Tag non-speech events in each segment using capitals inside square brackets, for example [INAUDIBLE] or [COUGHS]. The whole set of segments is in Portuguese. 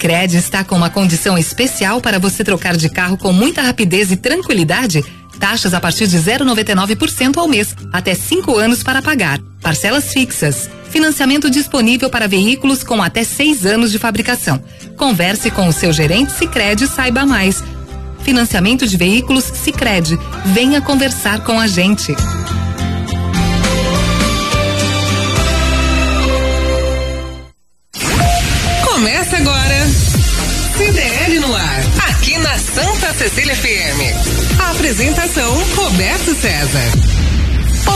Sicredi está com uma condição especial para você trocar de carro com muita rapidez e tranquilidade? Taxas a partir de 0,99% ao mês, até cinco anos para pagar. Parcelas fixas. Financiamento disponível para veículos com até seis anos de fabricação. Converse com o seu gerente Sicredi e saiba mais. Financiamento de veículos Sicredi. Venha conversar com a gente. Cecília FM. Apresentação Roberto César.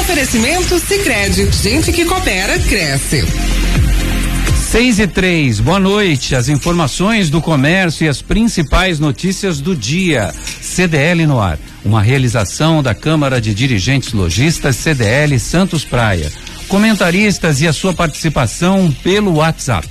Oferecimento Sicredi, gente que coopera cresce. 6 e 3, boa noite. As informações do comércio e as principais notícias do dia. CDL no ar, uma realização da Câmara de Dirigentes Logistas CDL Santos Praia. Comentaristas e a sua participação pelo WhatsApp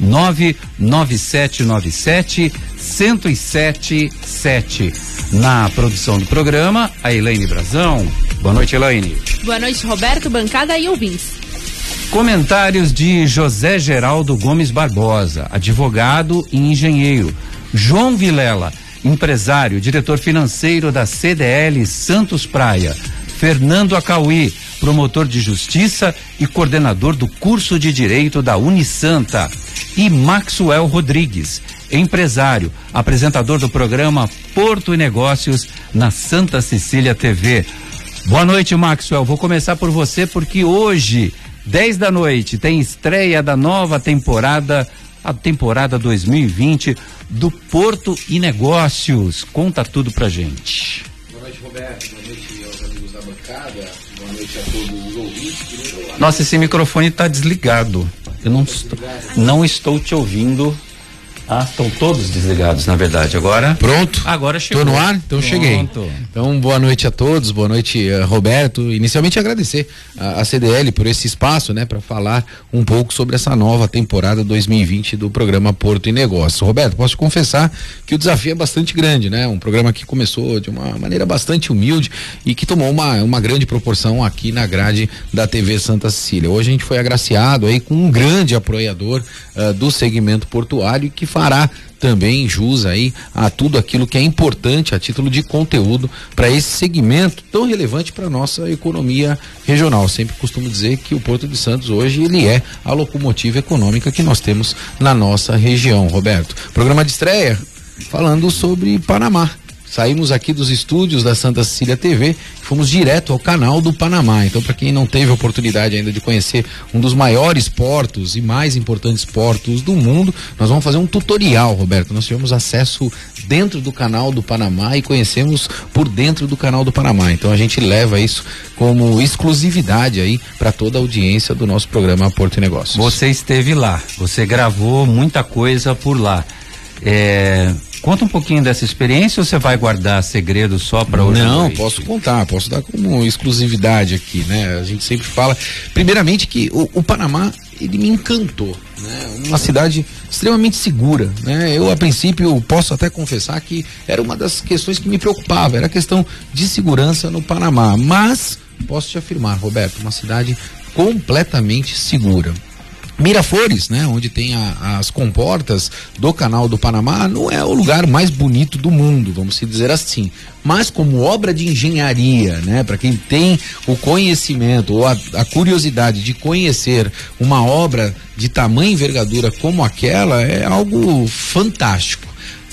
99797 1077. Na produção do programa, a Elaine Brazão. Boa noite, Elaine. Boa noite, Roberto, bancada e ouvintes. Comentários de José Geraldo Gomes Barbosa, advogado e engenheiro. João Vilela, empresário, diretor financeiro da CDL Santos Praia. Fernando Acauí, promotor de justiça e coordenador do curso de direito da Unisanta. E Maxwell Rodrigues, empresário, apresentador do programa Porto e Negócios na Santa Cecília TV. Boa noite, Maxwell. Vou começar por você porque hoje, 10 da noite, tem estreia da nova temporada, a temporada 2020 do Porto e Negócios. Conta tudo pra gente. Boa noite, Roberto. Boa noite aos amigos da bancada. Boa noite a todos os ouvintes. Nossa, esse microfone está desligado. Eu não estou, não estou te ouvindo. Ah, estão todos desligados, na verdade. Agora. Pronto? Agora chegou. Tô no ar? Então Pronto. cheguei. Então, boa noite a todos, boa noite, uh, Roberto. Inicialmente agradecer a, a, CDL por esse espaço, né, para falar um pouco sobre essa nova temporada 2020 do programa Porto e Negócio. Roberto, posso confessar que o desafio é bastante grande, né? Um programa que começou de uma maneira bastante humilde e que tomou uma, uma grande proporção aqui na grade da TV Santa Cecília. Hoje a gente foi agraciado aí com um grande apoiador uh, do segmento portuário que fará também jus aí a tudo aquilo que é importante a título de conteúdo para esse segmento tão relevante para nossa economia regional. Sempre costumo dizer que o Porto de Santos hoje ele é a locomotiva econômica que nós temos na nossa região, Roberto. Programa de estreia falando sobre Panamá. Saímos aqui dos estúdios da Santa Cecília TV, fomos direto ao canal do Panamá. Então, para quem não teve a oportunidade ainda de conhecer um dos maiores portos e mais importantes portos do mundo, nós vamos fazer um tutorial, Roberto. Nós tivemos acesso dentro do canal do Panamá e conhecemos por dentro do canal do Panamá. Então, a gente leva isso como exclusividade aí para toda a audiência do nosso programa Porto e Negócios. Você esteve lá, você gravou muita coisa por lá. É, Conta um pouquinho dessa experiência ou você vai guardar segredo só para hoje? Não, posso contar, posso dar como exclusividade aqui, né? A gente sempre fala, primeiramente que o, o Panamá ele me encantou, né? Uma cidade extremamente segura, né? Eu a princípio posso até confessar que era uma das questões que me preocupava, era a questão de segurança no Panamá, mas posso te afirmar, Roberto, uma cidade completamente segura. Miraflores, né, onde tem a, as comportas do canal do Panamá, não é o lugar mais bonito do mundo, vamos dizer assim. Mas como obra de engenharia, né, para quem tem o conhecimento ou a, a, curiosidade de conhecer uma obra de tamanha envergadura como aquela, é algo fantástico.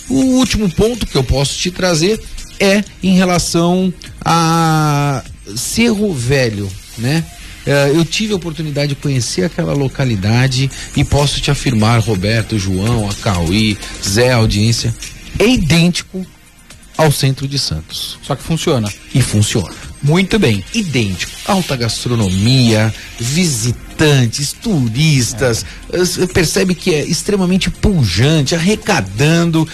O último ponto que eu posso te trazer é em relação a Cerro Velho, né? Uh, eu tive a oportunidade de conhecer aquela localidade e posso te afirmar, Roberto, João, Acauí, Zé, audiência, é idêntico ao centro de Santos. Só que funciona. E funciona. Muito bem. Idêntico. Alta gastronomia, visitantes, turistas, é. percebe que é extremamente pujante, arrecadando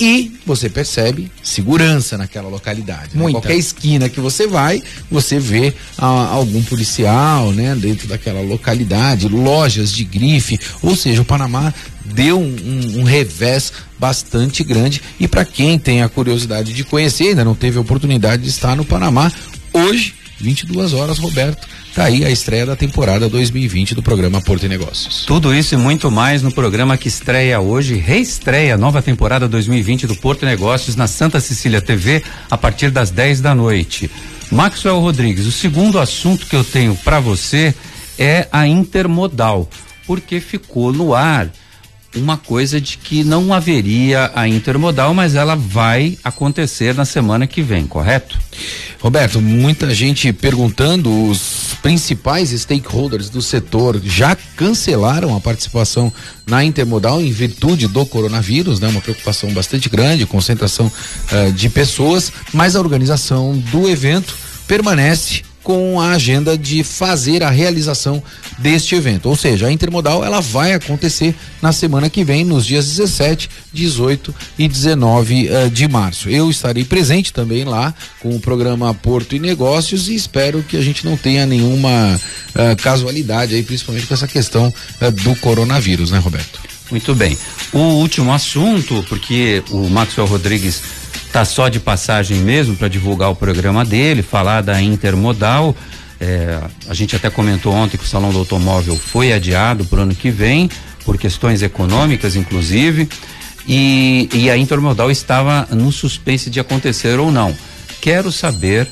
e você percebe segurança naquela localidade. Né? Qualquer esquina que você vai, você vê ah, algum policial, né, dentro daquela localidade, lojas de grife, ou seja, o Panamá deu um, um, um revés bastante grande e para quem tem a curiosidade de conhecer, ainda não teve a oportunidade de estar no Panamá, hoje 22 horas, Roberto, Tá aí a estreia da temporada 2020 do programa Porto e Negócios. Tudo isso e muito mais no programa que estreia hoje, reestreia a nova temporada 2020 do Porto e Negócios na Santa Cecília TV a partir das 10 da noite. Maxwell Rodrigues, o segundo assunto que eu tenho para você é a intermodal, porque ficou no ar uma coisa de que não haveria a intermodal, mas ela vai acontecer na semana que vem, correto? Roberto, muita gente perguntando, os principais stakeholders do setor já cancelaram a participação na intermodal em virtude do coronavírus, né? Uma preocupação bastante grande, concentração uh, de pessoas, mas a organização do evento permanece com a agenda de fazer a realização deste evento. Ou seja, a intermodal ela vai acontecer na semana que vem, nos dias 17, 18 e 19 uh, eh, de março. Eu estarei presente também lá com o programa Porto e Negócios e espero que a gente não tenha nenhuma uh, casualidade aí, principalmente com essa questão uh, do coronavírus, né, Roberto? Muito bem. O último assunto, porque o Maxwell Rodrigues tá só de passagem mesmo para divulgar o programa dele, falar da intermodal. É, a gente até comentou ontem que o Salão do Automóvel foi adiado para o ano que vem, por questões econômicas, inclusive, e, e a intermodal estava no suspense de acontecer ou não. Quero saber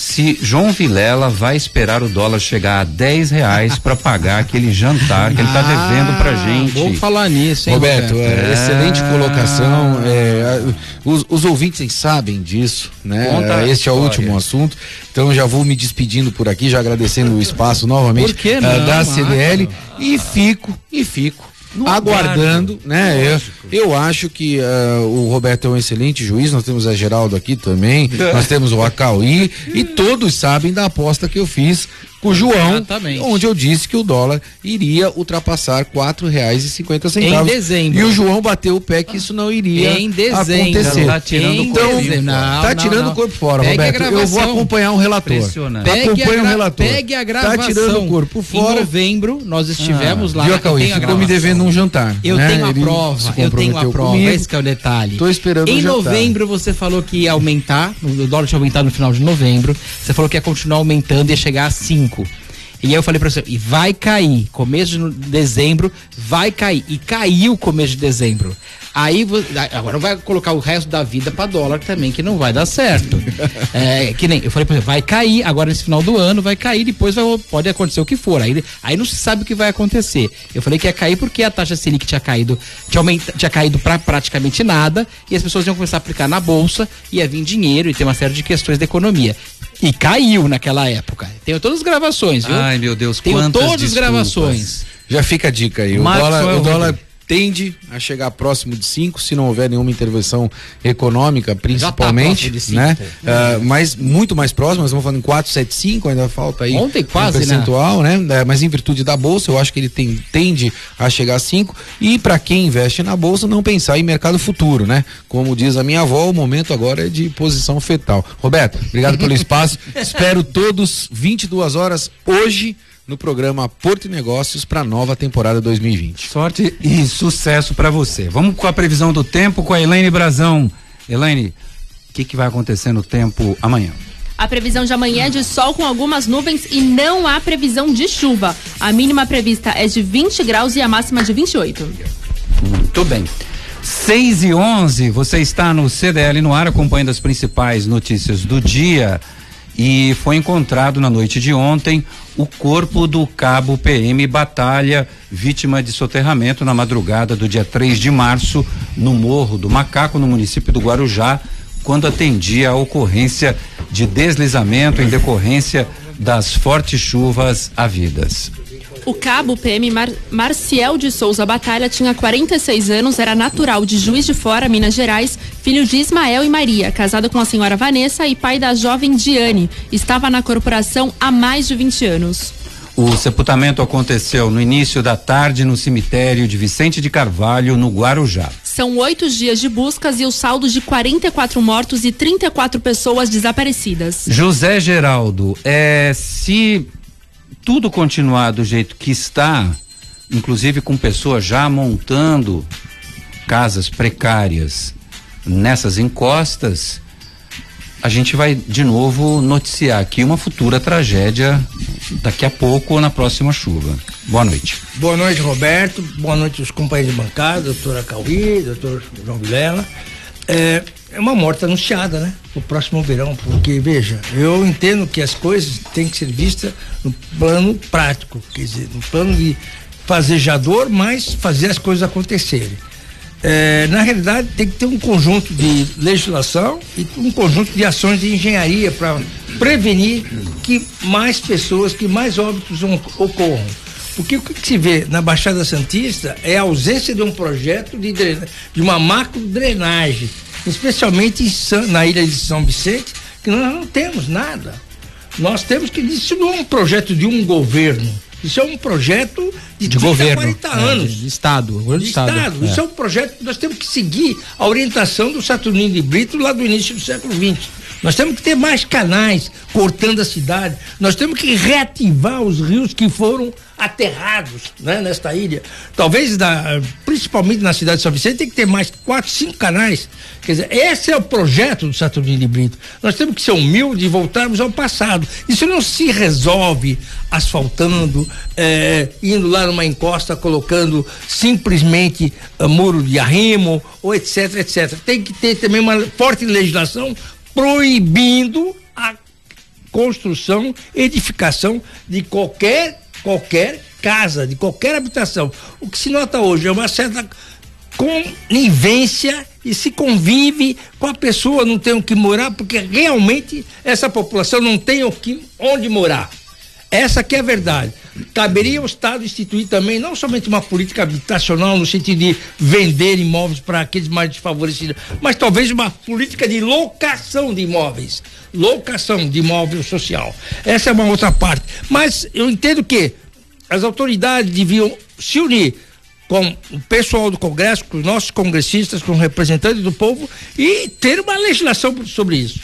se João Vilela vai esperar o dólar chegar a 10 reais para pagar aquele jantar que ele está devendo pra ah, gente. Vou falar nisso, hein, Roberto? Roberto é, é... Excelente colocação. É, os, os, ouvintes sabem disso, né? Conta este é o último assunto. Então já vou me despedindo por aqui, já agradecendo o espaço novamente uh, da CDL e fico e fico no aguardando, né? Eu, eu acho que uh, o Roberto é um excelente juiz, nós temos a Geraldo aqui também, [LAUGHS] nós temos o Acauí e todos sabem da aposta que eu fiz com o João, Exatamente. onde eu disse que o dólar iria ultrapassar quatro reais e cinquenta centavos. Em dezembro. E o João bateu o pé que isso não iria em dezembro. acontecer. Tá tirando então, o corpo não, tá tirando não. o corpo fora, pegue Roberto. Eu vou acompanhar um relator. Pegue um relator. Pegue a gravação. Tá tirando o corpo fora. Em novembro, nós estivemos ah, lá. Viu, Cauê? Ficou me devendo um jantar. Eu né? tenho a Ele prova. Eu tenho a prova. Comigo. Esse é o detalhe. Tô esperando Em novembro, você falou que ia aumentar, o dólar tinha aumentado no final de novembro. Você falou que ia continuar aumentando e ia chegar a 5. 5 E aí eu falei para você, e vai cair, começo de dezembro, vai cair. E caiu começo de dezembro. Aí agora vai colocar o resto da vida para dólar também, que não vai dar certo. [LAUGHS] é, que nem eu falei para você, vai cair agora nesse final do ano, vai cair, depois vai, pode acontecer o que for. Aí, aí não se sabe o que vai acontecer. Eu falei que ia cair porque a taxa Selic tinha caído, tinha, aumenta, tinha caído para praticamente nada e as pessoas iam começar a aplicar na bolsa, ia vir dinheiro e ter uma série de questões da economia. E caiu naquela época. Tenho todas as gravações, viu? Ai, meu Deus, Tenho todas as gravações. Já fica a dica aí. O dólar, o dólar tende a chegar próximo de 5, se não houver nenhuma intervenção econômica, principalmente, tá cinco, né? Uh, mas muito mais próximo, nós estamos falando em 475, ainda falta aí Ontem quase, um percentual, né? né? Mas em virtude da bolsa, eu acho que ele tem, tende a chegar a 5 e para quem investe na bolsa não pensar em mercado futuro, né? Como diz a minha avó, o momento agora é de posição fetal. Roberto, obrigado pelo [LAUGHS] espaço. Espero todos 22 horas hoje no programa Porto e Negócios para a nova temporada 2020. Sorte e sucesso para você. Vamos com a previsão do tempo com a Elaine Brazão. Elaine, o que, que vai acontecer no tempo amanhã? A previsão de amanhã é de sol com algumas nuvens e não há previsão de chuva. A mínima prevista é de 20 graus e a máxima de 28. Muito bem. 6 e 11, você está no CDL no ar acompanhando as principais notícias do dia e foi encontrado na noite de ontem o corpo do cabo PM Batalha, vítima de soterramento na madrugada do dia 3 de março, no Morro do Macaco, no município do Guarujá, quando atendia a ocorrência de deslizamento em decorrência das fortes chuvas havidas. O cabo PM Mar Marcial de Souza Batalha tinha 46 anos, era natural de Juiz de Fora, Minas Gerais, filho de Ismael e Maria, casado com a senhora Vanessa e pai da jovem Diane. Estava na corporação há mais de 20 anos. O sepultamento aconteceu no início da tarde no cemitério de Vicente de Carvalho, no Guarujá. São oito dias de buscas e o saldo de 44 mortos e 34 pessoas desaparecidas. José Geraldo, é, se tudo continuar do jeito que está, inclusive com pessoas já montando casas precárias nessas encostas, a gente vai de novo noticiar aqui uma futura tragédia daqui a pouco ou na próxima chuva. Boa noite. Boa noite, Roberto. Boa noite os companheiros de bancada, doutora Cauí, doutor João Vilela. É, é uma morte anunciada, né? O próximo verão, porque, veja, eu entendo que as coisas têm que ser vistas no plano prático, quer dizer, no plano de fazejador, mas fazer as coisas acontecerem. É, na realidade, tem que ter um conjunto de legislação e um conjunto de ações de engenharia para prevenir que mais pessoas, que mais óbitos ocorram. Porque o que se vê na Baixada Santista é a ausência de um projeto de, de uma macro drenagem, especialmente na ilha de São Vicente, que nós não temos nada. Nós temos que. Isso não é um projeto de um governo isso é um projeto de, de 30, governo, 40 é, anos. É, de, Estado. De, de Estado. estado. É. Isso é um projeto que nós temos que seguir a orientação do Saturnino de Brito lá do início do século XX. Nós temos que ter mais canais cortando a cidade. Nós temos que reativar os rios que foram aterrados né, nesta ilha. Talvez, da, principalmente na cidade de São Vicente, tem que ter mais quatro, cinco canais. Quer dizer, esse é o projeto do Saturnino de Brito. Nós temos que ser humildes e voltarmos ao passado. Isso não se resolve asfaltando, é, indo lá numa encosta, colocando simplesmente uh, muro de arrimo, ou etc, etc. Tem que ter também uma forte legislação proibindo a construção, edificação de qualquer qualquer casa, de qualquer habitação. O que se nota hoje é uma certa conivência e se convive com a pessoa, não tem o que morar, porque realmente essa população não tem o que, onde morar. Essa que é a verdade. Caberia ao Estado instituir também não somente uma política habitacional no sentido de vender imóveis para aqueles mais desfavorecidos, mas talvez uma política de locação de imóveis, locação de imóvel social. Essa é uma outra parte. Mas eu entendo que as autoridades deviam se unir com o pessoal do Congresso, com os nossos congressistas, com os representantes do povo e ter uma legislação sobre isso.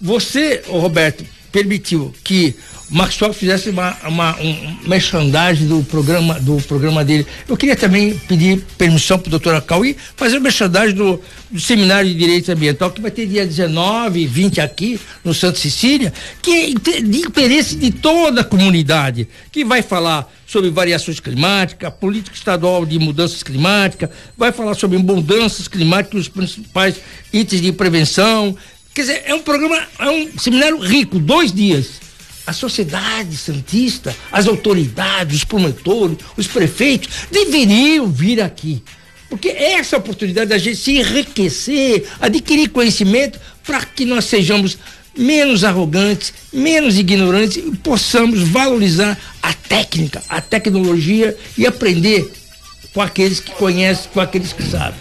Você, Roberto, permitiu que Maxwell fizesse uma, uma um merchandising do programa, do programa dele. Eu queria também pedir permissão para o doutor Acauí fazer o merchandising do, do, Seminário de Direito Ambiental, que vai ter dia 19 e 20 aqui no Santa Cecília, que é de interesse de toda a comunidade, que vai falar sobre variações climáticas, política estadual de mudanças climáticas, vai falar sobre mudanças climáticas, os principais itens de prevenção. Quer dizer, é um programa, é um seminário rico, dois dias a sociedade santista, as autoridades, os promotores, os prefeitos deveriam vir aqui. Porque é essa oportunidade da gente se enriquecer, adquirir conhecimento para que nós sejamos menos arrogantes, menos ignorantes e possamos valorizar a técnica, a tecnologia e aprender com aqueles que conhecem, com aqueles que sabem.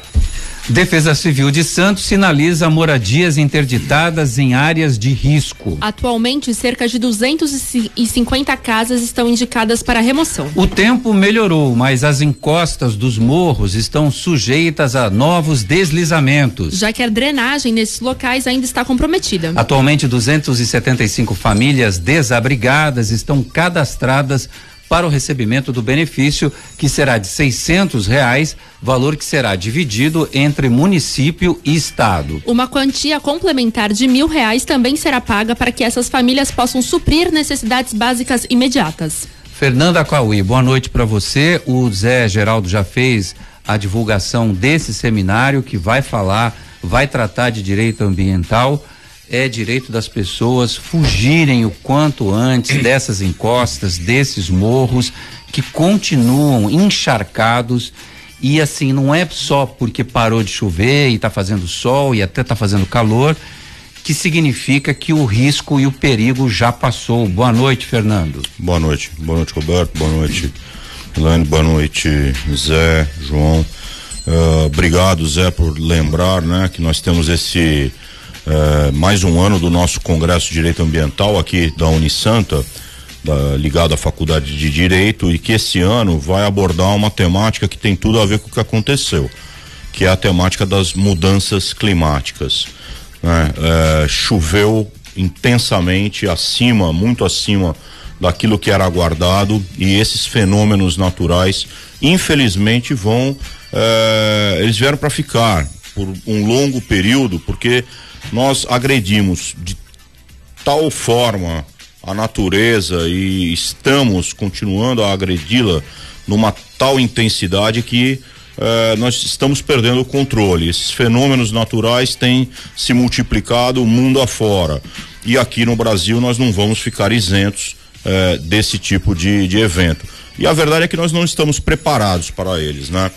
Defesa Civil de Santos sinaliza moradias interditadas em áreas de risco. Atualmente, cerca de 250 casas estão indicadas para remoção. O tempo melhorou, mas as encostas dos morros estão sujeitas a novos deslizamentos. Já que a drenagem nesses locais ainda está comprometida. Atualmente, 275 famílias desabrigadas estão cadastradas para o recebimento do benefício, que será de seiscentos reais, valor que será dividido entre município e estado. Uma quantia complementar de mil reais também será paga para que essas famílias possam suprir necessidades básicas imediatas. Fernanda Cauí, boa noite para você. O Zé Geraldo já fez a divulgação desse seminário que vai falar, vai tratar de direito ambiental é direito das pessoas fugirem o quanto antes [CLEARS THROAT] dessas encostas, desses morros que continuam encharcados e assim não é só porque parou de chover e está fazendo sol e até está fazendo calor que significa que o risco e o perigo já passou. Boa noite, Fernando. Boa noite, boa noite, Roberto. Boa noite, Elaine. Boa noite, Zé, João. Uh, obrigado, Zé, por lembrar, né, que nós temos esse é, mais um ano do nosso Congresso de Direito Ambiental aqui da Unisanta, da, ligado à Faculdade de Direito, e que esse ano vai abordar uma temática que tem tudo a ver com o que aconteceu, que é a temática das mudanças climáticas. Né? É, choveu intensamente, acima, muito acima daquilo que era aguardado, e esses fenômenos naturais, infelizmente, vão. É, eles vieram para ficar por um longo período, porque nós agredimos de tal forma a natureza e estamos continuando a agredi-la numa tal intensidade que eh, nós estamos perdendo o controle. Esses fenômenos naturais têm se multiplicado mundo afora. E aqui no Brasil nós não vamos ficar isentos eh, desse tipo de, de evento. E a verdade é que nós não estamos preparados para eles, né?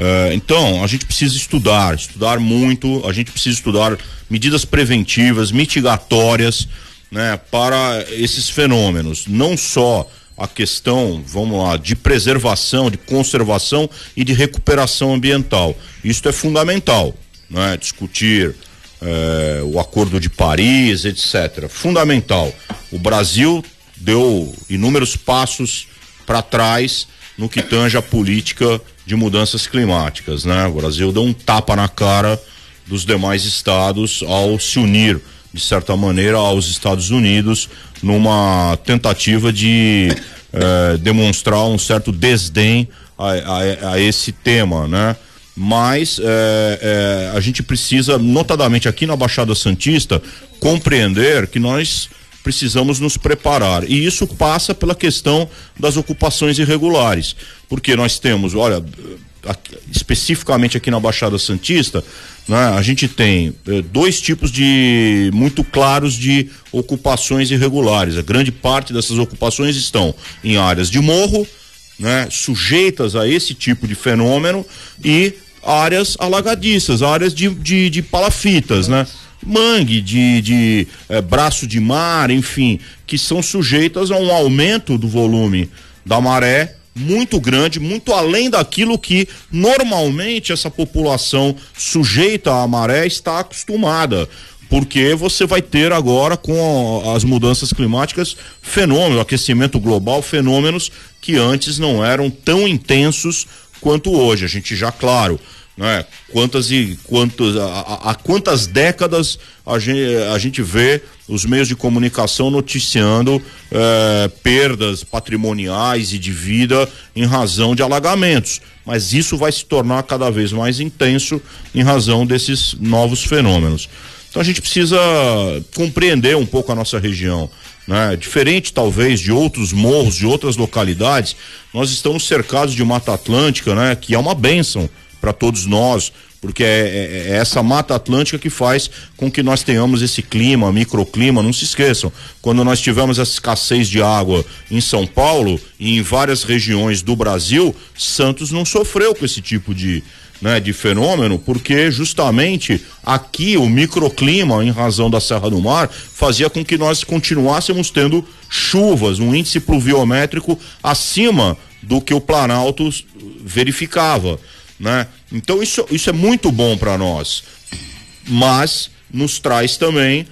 Eh, então, a gente precisa estudar, estudar muito, a gente precisa estudar medidas preventivas, mitigatórias, né, para esses fenômenos. Não só a questão, vamos lá, de preservação, de conservação e de recuperação ambiental. Isso é fundamental, né? Discutir eh, o Acordo de Paris, etc. Fundamental. O Brasil deu inúmeros passos para trás no que tange a política de mudanças climáticas, né? O Brasil deu um tapa na cara dos demais estados ao se unir de certa maneira aos Estados Unidos numa tentativa de eh, demonstrar um certo desdém a, a, a esse tema, né? Mas eh, eh, a gente precisa, notadamente aqui na Baixada Santista, compreender que nós precisamos nos preparar. E isso passa pela questão das ocupações irregulares. Porque nós temos, olha, especificamente aqui na Baixada Santista, né, a gente tem eh, dois tipos de muito claros de ocupações irregulares. A grande parte dessas ocupações estão em áreas de morro, né, sujeitas a esse tipo de fenômeno e áreas alagadiças, áreas de, de, de palafitas, né? Mangue, de, de eh, braço de mar, enfim, que são sujeitas a um aumento do volume da maré muito grande, muito além daquilo que normalmente essa população sujeita à maré está acostumada. Porque você vai ter agora, com as mudanças climáticas, fenômenos, aquecimento global, fenômenos que antes não eram tão intensos quanto hoje. A gente já, claro, né? Quantas e quantos, há quantas décadas a gente, a gente vê os meios de comunicação noticiando eh, perdas patrimoniais e de vida em razão de alagamentos. Mas isso vai se tornar cada vez mais intenso em razão desses novos fenômenos. Então a gente precisa compreender um pouco a nossa região. Né? Diferente talvez de outros morros, de outras localidades, nós estamos cercados de Mata Atlântica, né? que é uma bênção para todos nós, porque é, é, é, essa mata atlântica que faz com que nós tenhamos esse clima, microclima. Não se esqueçam, quando nós tivemos essa escassez de água em São Paulo e em várias regiões do Brasil, Santos não sofreu com esse tipo de, né, de fenômeno, porque justamente aqui o microclima, em razão da Serra do Mar, fazia com que nós continuássemos tendo chuvas, um índice pluviométrico acima do que o Planalto verificava né? Então isso, isso é muito bom para nós, mas nos traz também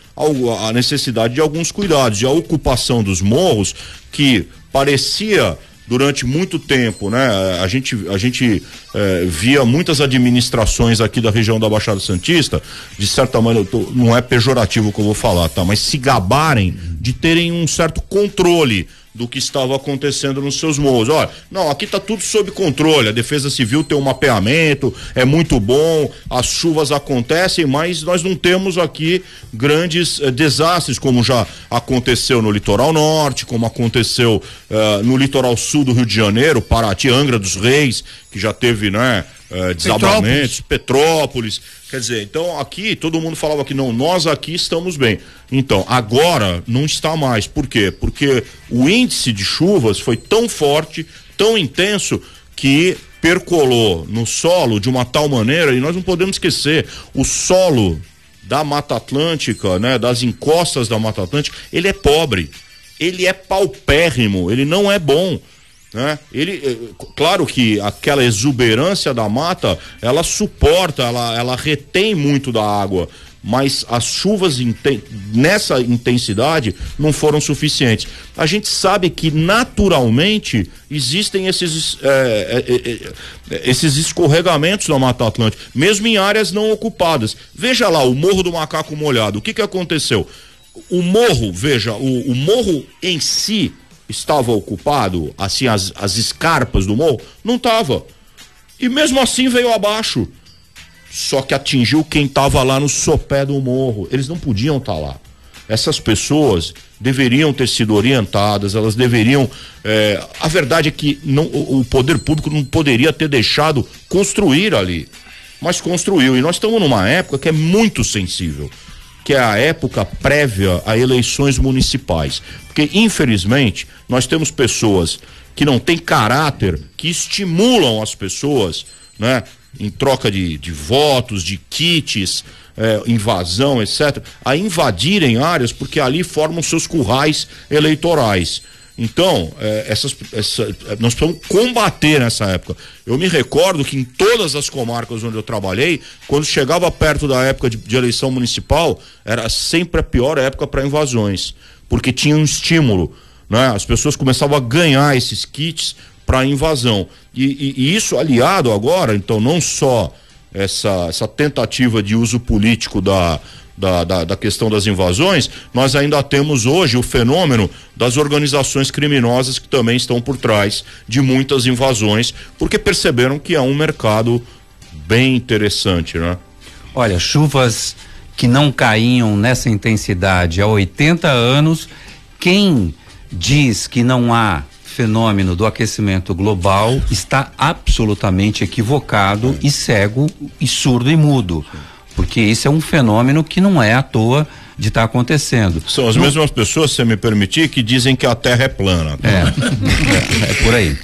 a necessidade de alguns cuidados, de a ocupação dos morros que parecia durante muito tempo, né? A gente, a gente eh, via muitas administrações aqui da região da Baixada Santista, de certa maneira, tô, não é pejorativo que eu vou falar, tá? Mas se gabarem de terem um certo controle do que estava acontecendo nos seus morros. Olha, não, aqui está tudo sob controle. A Defesa Civil tem um mapeamento, é muito bom, as chuvas acontecem, mas nós não temos aqui grandes eh, desastres, como já aconteceu no litoral norte, como aconteceu eh, no litoral sul do Rio de Janeiro, Paraty, Angra dos Reis, que já teve, né? Uh, desabamentos, Petrópolis. Petrópolis. Quer dizer, então aqui todo mundo falava que não, nós aqui estamos bem. Então, agora não está mais. Por quê? Porque o índice de chuvas foi tão forte, tão intenso, que percolou no solo de uma tal maneira, e nós não podemos esquecer, o solo da Mata Atlântica, né, das encostas da Mata Atlântica, ele é pobre, ele é paupérrimo, ele não é bom. Né? Ele, eh, claro que aquela exuberância da mata, ela suporta, ela, ela retém muito da água, mas as chuvas nessa intensidade não foram suficientes. A gente sabe que naturalmente existem esses, é, é, é, esses escorregamentos na Mata Atlântica, mesmo em áreas não ocupadas. Veja lá, o Morro do Macaco Molhado, o que, que aconteceu? O morro, veja, o, o morro em si, estava ocupado, assim, as, as escarpas do morro? Não estava. E mesmo assim veio abaixo. Só que atingiu quem estava lá no sopé do morro. Eles não podiam estar tá lá. Essas pessoas deveriam ter sido orientadas, elas deveriam. É, a verdade é que não, o, o poder público não poderia ter deixado construir ali, mas construiu. E nós estamos numa época que é muito sensível, que é a época prévia a eleições municipais. Porque, infelizmente, nós temos pessoas que não têm caráter, que estimulam as pessoas, né? Em troca de, de votos, de kits, é, invasão, etc., a invadirem áreas porque ali formam seus currais eleitorais. Então, é, essas, essa, nós precisamos combater nessa época. Eu me recordo que em todas as comarcas onde eu trabalhei, quando chegava perto da época de, de eleição municipal, era sempre a pior época para invasões, porque tinha um estímulo. Né? As pessoas começavam a ganhar esses kits para invasão. E, e, e isso aliado agora, então, não só essa, essa tentativa de uso político da, da, da, da, questão das invasões, nós ainda temos hoje o fenômeno das organizações criminosas que também estão por trás de muitas invasões, porque perceberam que é um mercado bem interessante, né? Olha, chuvas que não caíam nessa intensidade há 80 anos, quem diz que não há fenômeno do aquecimento global está absolutamente equivocado e cego e surdo e mudo. Porque isso é um fenômeno que não é à toa de estar tá acontecendo. São as mesmas pessoas, se me permitir, que dizem que a Terra é plana. É, [LAUGHS] é, é por aí.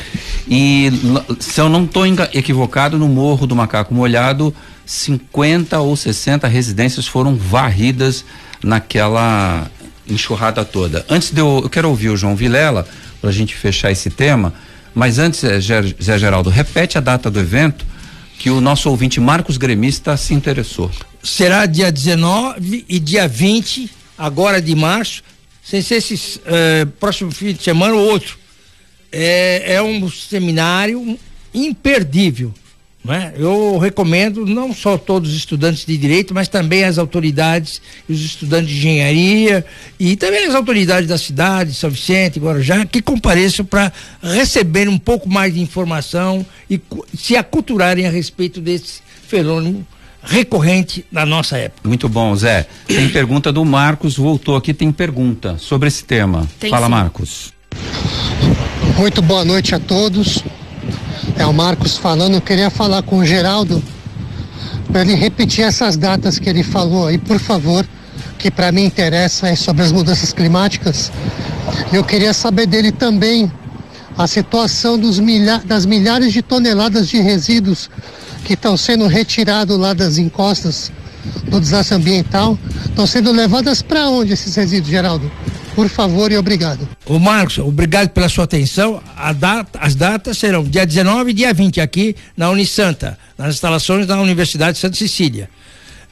E se eu não estou equivocado, no Morro do Macaco Molhado, 50 ou 60 residências foram varridas naquela enxurrada toda. Antes de eu, eu quero ouvir o João Vilela para a gente fechar esse tema. Mas antes, eh, Zé Geraldo, repete a data do evento que o nosso ouvinte Marcos Gremista se interessou. Será dia 19 e dia 20, agora de março, sem ser esse eh, próximo fim de semana ou outro. É, é um seminário imperdível é? Eu recomendo não só todos os estudantes de direito, mas também as autoridades, os estudantes de engenharia e também as autoridades da cidade, São Vicente, Guarujá, que compareçam para receber um pouco mais de informação e se aculturarem a respeito desse fenômeno recorrente na nossa época. Muito bom, Zé. Tem pergunta do Marcos, voltou aqui, tem pergunta sobre esse tema. Tem Fala, sim. Marcos. Muito boa noite a todos. É o Marcos falando, eu queria falar com o Geraldo para ele repetir essas datas que ele falou aí, por favor, que para mim interessa é sobre as mudanças climáticas. Eu queria saber dele também a situação milha das milhares de toneladas de resíduos que estão sendo retirados lá das encostas do desastre ambiental. Estão sendo levadas para onde esses resíduos, Geraldo? Por favor e obrigado. O Marcos, obrigado pela sua atenção. Data, as datas serão dia 19 e dia 20 aqui na Unisanta, nas instalações da Universidade de Santa Cecília.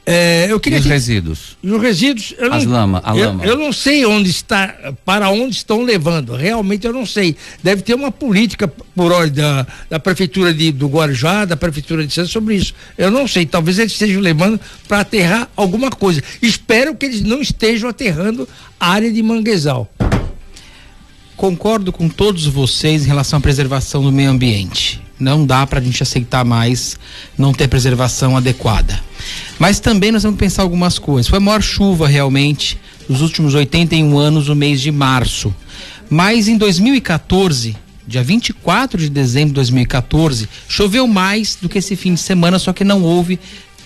É, eu queria e os que, resíduos? Os resíduos. Eu As não, lama, a eu, lama. Eu não sei onde está, para onde estão levando. Realmente eu não sei. Deve ter uma política por ordem da, da prefeitura de, do Guarujá, da prefeitura de Santos sobre isso. Eu não sei. Talvez eles estejam levando para aterrar alguma coisa. Espero que eles não estejam aterrando a área de manguezal. Concordo com todos vocês em relação à preservação do meio ambiente. Não dá para a gente aceitar mais não ter preservação adequada. Mas também nós temos que pensar algumas coisas. Foi a maior chuva realmente nos últimos 81 anos, no mês de março. Mas em 2014, dia 24 de dezembro de 2014, choveu mais do que esse fim de semana, só que não houve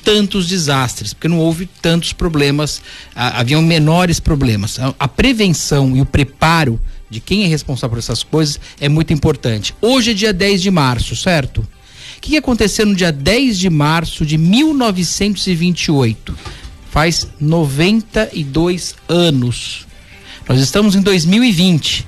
tantos desastres, porque não houve tantos problemas, haviam menores problemas. A prevenção e o preparo de quem é responsável por essas coisas é muito importante. Hoje é dia 10 de março, certo? O que aconteceu no dia 10 de março de 1928? Faz 92 anos. Nós estamos em 2020.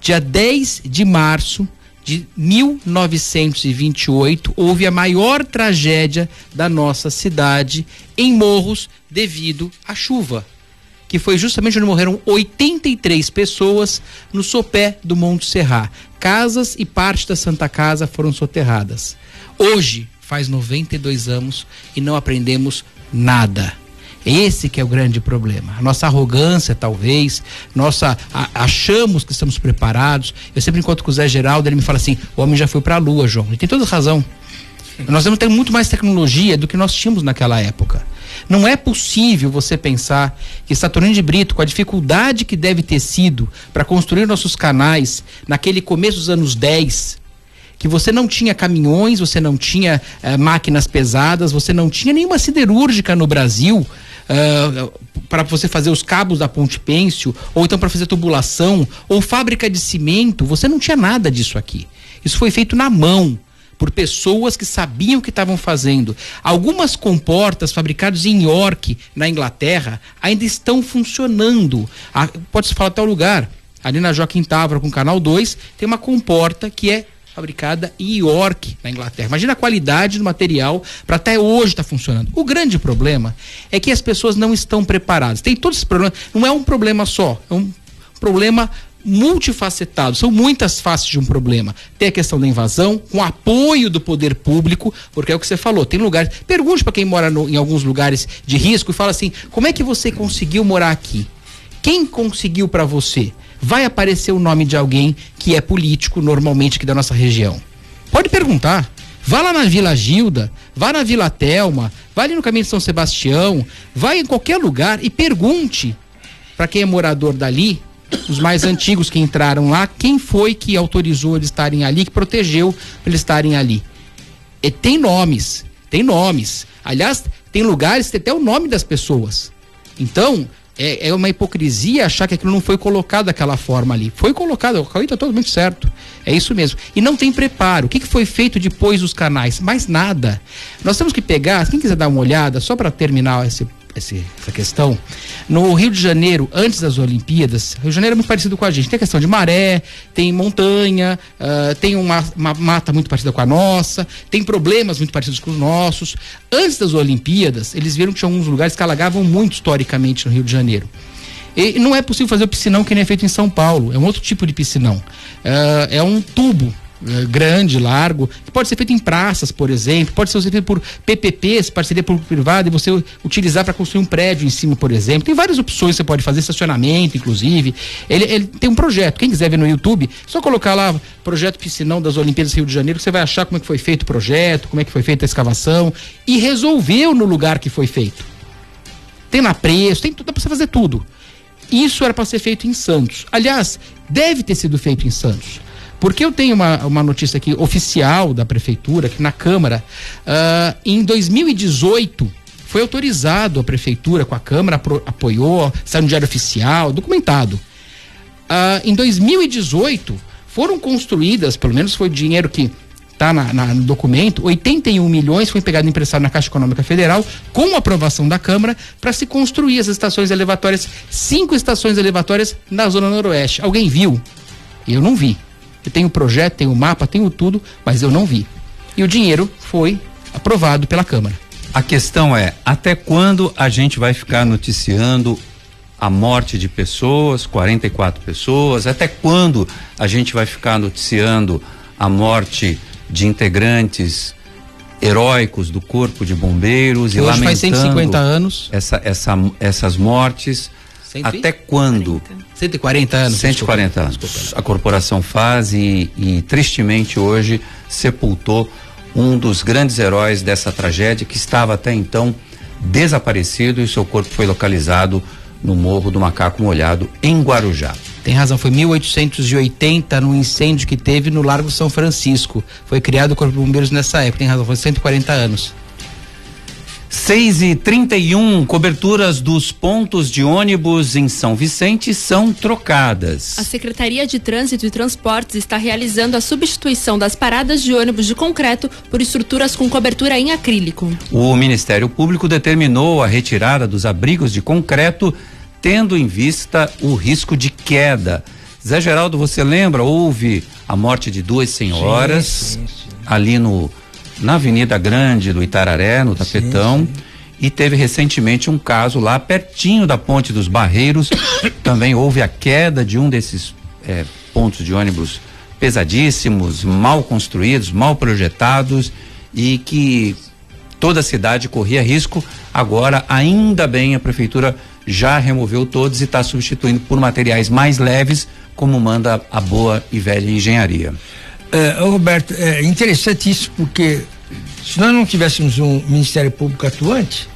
Dia 10 de março de 1928, houve a maior tragédia da nossa cidade em Morros devido à chuva que foi justamente onde morreram 83 pessoas no sopé do Monte Serra. Casas e parte da Santa Casa foram soterradas. Hoje, faz 92 anos e não aprendemos nada. Esse que é o grande problema. A nossa arrogância, talvez, nossa a, achamos que estamos preparados. Eu sempre encontro com o Zé Geraldo, ele me fala assim: "O homem já foi para a lua, João". Ele tem toda razão. Nós temos muito mais tecnologia do que nós tínhamos naquela época. Não é possível você pensar que Saturnino de Brito, com a dificuldade que deve ter sido para construir nossos canais naquele começo dos anos 10, que você não tinha caminhões, você não tinha eh, máquinas pesadas, você não tinha nenhuma siderúrgica no Brasil uh, para você fazer os cabos da Ponte Pêncio, ou então para fazer tubulação, ou fábrica de cimento, você não tinha nada disso aqui. Isso foi feito na mão por pessoas que sabiam o que estavam fazendo. Algumas comportas fabricadas em York, na Inglaterra, ainda estão funcionando. Ah, Pode-se falar até o lugar. Ali na Joaquim Távora, com o Canal 2, tem uma comporta que é fabricada em York, na Inglaterra. Imagina a qualidade do material para até hoje estar tá funcionando. O grande problema é que as pessoas não estão preparadas. Tem todos esses problemas. Não é um problema só, é um problema multifacetado, são muitas faces de um problema. Tem a questão da invasão, com apoio do poder público, porque é o que você falou, tem lugares. Pergunte para quem mora no, em alguns lugares de risco e fala assim: como é que você conseguiu morar aqui? Quem conseguiu para você? vai aparecer o nome de alguém que é político, normalmente aqui da nossa região. Pode perguntar. Vá lá na Vila Gilda, vá na Vila Telma, vá ali no caminho de São Sebastião, vá em qualquer lugar e pergunte para quem é morador dali, os mais antigos que entraram lá, quem foi que autorizou eles estarem ali, que protegeu para eles estarem ali. E tem nomes, tem nomes. Aliás, tem lugares que tem até o nome das pessoas. Então, é, é uma hipocrisia achar que aquilo não foi colocado daquela forma ali. Foi colocado, o Cauê está totalmente certo. É isso mesmo. E não tem preparo. O que, que foi feito depois dos canais? Mais nada. Nós temos que pegar, quem quiser dar uma olhada, só para terminar esse esse, essa questão. No Rio de Janeiro, antes das Olimpíadas, Rio de Janeiro é muito parecido com a gente. Tem a questão de maré, tem montanha, uh, tem uma, uma, mata muito parecida com a nossa, tem problemas muito parecidos com os nossos. Antes das Olimpíadas, eles viram que tinha alguns lugares que alagavam muito historicamente no Rio de Janeiro. E não é possível fazer o piscinão que nem é feito em São Paulo. É um outro tipo de piscinão. Uh, é um tubo grande, largo, que pode ser feito em praças, por exemplo, pode ser feito por PPPs, parceria público-privada, e você utilizar para construir um prédio em cima, por exemplo. Tem várias opções que você pode fazer, estacionamento, inclusive. Ele, ele tem um projeto, quem quiser ver no YouTube, só colocar lá projeto piscinão das Olimpíadas Rio de Janeiro, que você vai achar como é que foi feito o projeto, como é que foi feita a escavação, e resolveu no lugar que foi feito. Tem lá preço, tem tudo, dá para você fazer tudo. Isso era para ser feito em Santos. Aliás, deve ter sido feito em Santos. Porque eu tenho uma, uma notícia aqui oficial da prefeitura, que na Câmara, uh, em 2018, foi autorizado a prefeitura com a Câmara, apoiou, saiu no Diário Oficial, documentado. Uh, em 2018, foram construídas, pelo menos foi dinheiro que está no documento, 81 milhões foi pegado emprestado na Caixa Econômica Federal, com aprovação da Câmara, para se construir as estações elevatórias, cinco estações elevatórias na Zona Noroeste. Alguém viu? Eu não vi. Eu tenho o projeto, tenho o mapa, tenho tudo, mas eu não vi. E o dinheiro foi aprovado pela Câmara. A questão é, até quando a gente vai ficar noticiando a morte de pessoas, 44 pessoas? Até quando a gente vai ficar noticiando a morte de integrantes heróicos do Corpo de Bombeiros que e hoje lamentando faz 150 anos essa, essa, essas mortes? 130? Até quando? 140 anos. 140 anos. Desculpa. A corporação faz e, e tristemente hoje sepultou um dos grandes heróis dessa tragédia que estava até então desaparecido e seu corpo foi localizado no Morro do Macaco Molhado, em Guarujá. Tem razão, foi 1880 no incêndio que teve no Largo São Francisco. Foi criado o Corpo de Bombeiros nessa época, tem razão, foi 140 anos. 6 e 31 coberturas dos pontos de ônibus em São Vicente são trocadas. A Secretaria de Trânsito e Transportes está realizando a substituição das paradas de ônibus de concreto por estruturas com cobertura em acrílico. O Ministério Público determinou a retirada dos abrigos de concreto, tendo em vista o risco de queda. Zé Geraldo, você lembra? Houve a morte de duas senhoras sim, sim, sim. ali no na Avenida Grande do Itararé, no Tapetão. Sim, sim. E teve recentemente um caso lá pertinho da Ponte dos Barreiros. [COUGHS] Também houve a queda de um desses é, pontos de ônibus pesadíssimos, mal construídos, mal projetados e que toda a cidade corria risco. Agora, ainda bem, a prefeitura já removeu todos e está substituindo por materiais mais leves, como manda a boa e velha engenharia. É, Roberto, é interessante isso porque se nós não tivéssemos um Ministério Público atuante,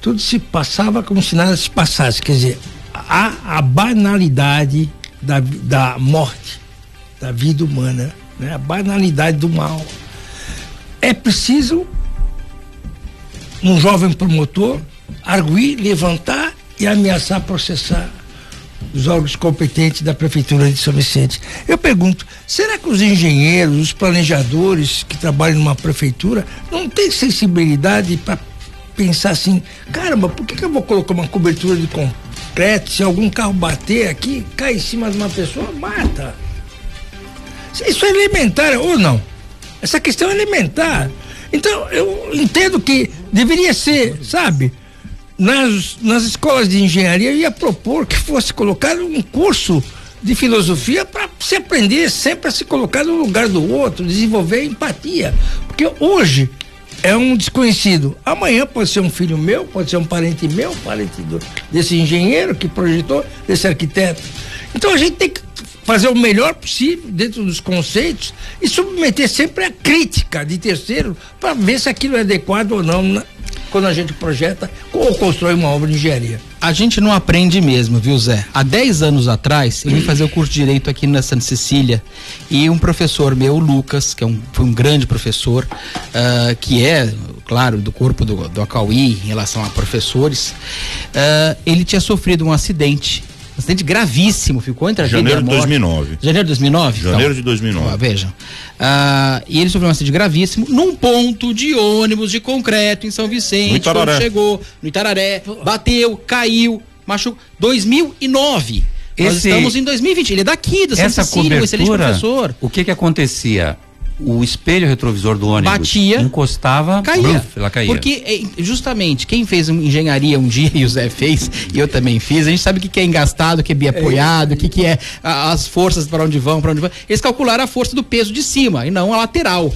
tudo se passava como se nada se passasse. Quer dizer, a, a banalidade da, da morte, da vida humana, né? a banalidade do mal. É preciso um jovem promotor arguir, levantar e ameaçar processar os órgãos competentes da Prefeitura de São Vicente. Eu pergunto, será que os engenheiros, os planejadores que trabalham numa prefeitura não têm sensibilidade para pensar assim, caramba, por que, que eu vou colocar uma cobertura de concreto? Se algum carro bater aqui, cai em cima de uma pessoa, mata. Isso é elementar ou não? Essa questão é elementar. Então, eu entendo que deveria ser, sabe? Nas, nas escolas de engenharia ia propor que fosse colocado um curso de filosofia para se aprender sempre a se colocar no lugar do outro, desenvolver empatia. Porque hoje é um desconhecido. Amanhã pode ser um filho meu, pode ser um parente meu, parente do, desse engenheiro que projetou, desse arquiteto. Então a gente tem que fazer o melhor possível dentro dos conceitos e submeter sempre a crítica de terceiro para ver se aquilo é adequado ou não quando a gente projeta ou constrói uma obra de engenharia. A gente não aprende mesmo, viu, Zé? Há 10 anos atrás, eu vim fazer o curso de Direito aqui na Santa Cecília e um professor meu, Lucas, que é um, foi um grande professor, uh, que é, claro, do corpo do, do Acauí em relação a professores, uh, ele tinha sofrido um acidente um acidente gravíssimo, ficou entre a Janeiro vida e a morte. de 2009. Janeiro de 2009? Janeiro então, de 2009. Ó, vejam. Ah, e ele sofreu um acidente gravíssimo num ponto de ônibus de concreto em São Vicente. No Itararé. Quando chegou no Itararé, bateu, caiu, machucou. 2009. Esse, Nós estamos em 2020. Ele é daqui, da São Essa Cecília, um excelente professor. O que que acontecia? O espelho retrovisor do ônibus batia, encostava, caía. Bruf, ela caía. Porque é, justamente quem fez engenharia um dia [LAUGHS] e o Zé fez e eu também fiz, a gente sabe o que é engastado, o que é biapoiado, o que, que é as forças para onde vão, para onde vão. Eles calcularam a força do peso de cima e não a lateral.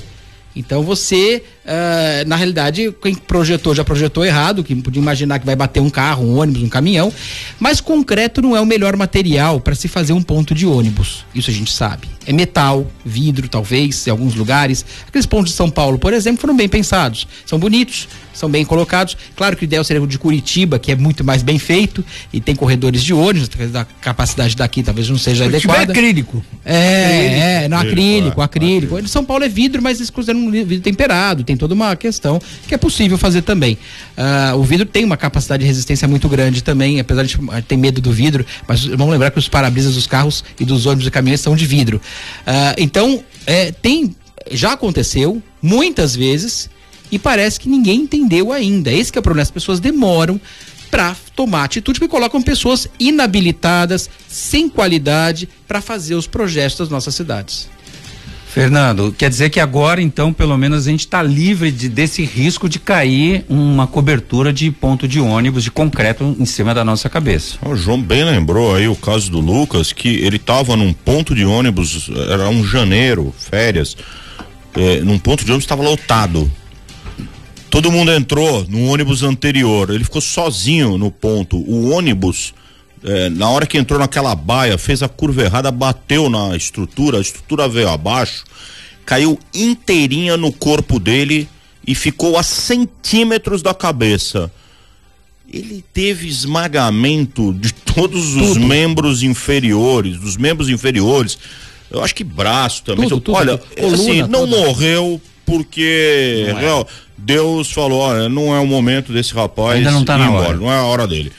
Então você, uh, na realidade, quem projetou já projetou errado, que podia imaginar que vai bater um carro, um ônibus, um caminhão. Mas concreto não é o melhor material para se fazer um ponto de ônibus. Isso a gente sabe. É metal, vidro, talvez, em alguns lugares. Aqueles pontos de São Paulo, por exemplo, foram bem pensados. São bonitos, são bem colocados. Claro que o ideal seria o de Curitiba, que é muito mais bem feito e tem corredores de ônibus, a capacidade daqui talvez não seja Curitiba adequada. é acrílico. É, acrílico. é, não, acrílico, acrílico. acrílico. São Paulo é vidro, mas eles consideram um vidro temperado, tem toda uma questão que é possível fazer também. Uh, o vidro tem uma capacidade de resistência muito grande também, apesar de ter medo do vidro, mas vamos lembrar que os para-brisas dos carros e dos ônibus e caminhões são de vidro. Uh, então, é, tem, já aconteceu muitas vezes e parece que ninguém entendeu ainda. Esse é o problema. As pessoas demoram para tomar atitude porque colocam pessoas inabilitadas, sem qualidade, para fazer os projetos das nossas cidades. Fernando, quer dizer que agora, então, pelo menos a gente está livre de, desse risco de cair uma cobertura de ponto de ônibus de concreto em cima da nossa cabeça. O João bem lembrou aí o caso do Lucas, que ele estava num ponto de ônibus, era um janeiro, férias, é, num ponto de ônibus estava lotado. Todo mundo entrou no ônibus anterior. Ele ficou sozinho no ponto. O ônibus, é, na hora que entrou naquela baia, fez a curva errada, bateu na estrutura, a estrutura veio abaixo, caiu inteirinha no corpo dele e ficou a centímetros da cabeça. Ele teve esmagamento de todos os tudo. membros inferiores, dos membros inferiores. Eu acho que braço também. Tudo, tudo, Olha, assim, não toda. morreu porque é. Deus falou, olha, não é o momento desse rapaz Ainda não tá ir embora, hora. não é a hora dele.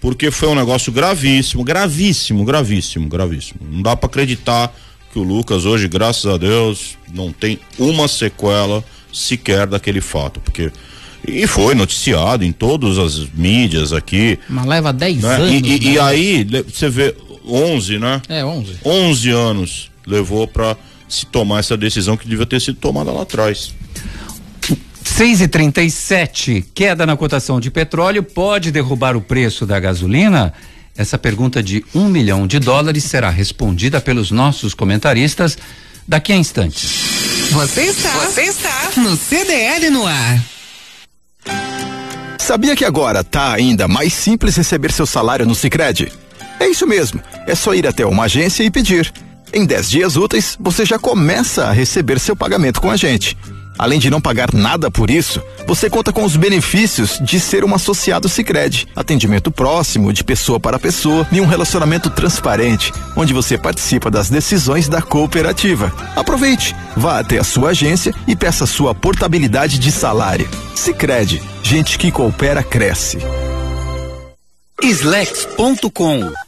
Porque foi um negócio gravíssimo, gravíssimo, gravíssimo, gravíssimo. Não dá para acreditar que o Lucas hoje, graças a Deus, não tem uma sequela sequer daquele fato, porque e foi noticiado em todas as mídias aqui. Mas leva 10 né? anos. E, e, né? e, aí, você vê, 11, né? É, 11. 11 anos levou para se tomar essa decisão que devia ter sido tomada lá atrás. 6 e 37 queda na cotação de petróleo pode derrubar o preço da gasolina? Essa pergunta de um milhão de dólares será respondida pelos nossos comentaristas daqui a instantes. Você está, você está no CDL no ar. Sabia que agora tá ainda mais simples receber seu salário no Sicredi? É isso mesmo. É só ir até uma agência e pedir. Em 10 dias úteis, você já começa a receber seu pagamento com a gente. Além de não pagar nada por isso, você conta com os benefícios de ser um associado Sicredi, atendimento próximo, de pessoa para pessoa e um relacionamento transparente, onde você participa das decisões da cooperativa. Aproveite, vá até a sua agência e peça sua portabilidade de salário. Sicredi, gente que coopera cresce. Slex.com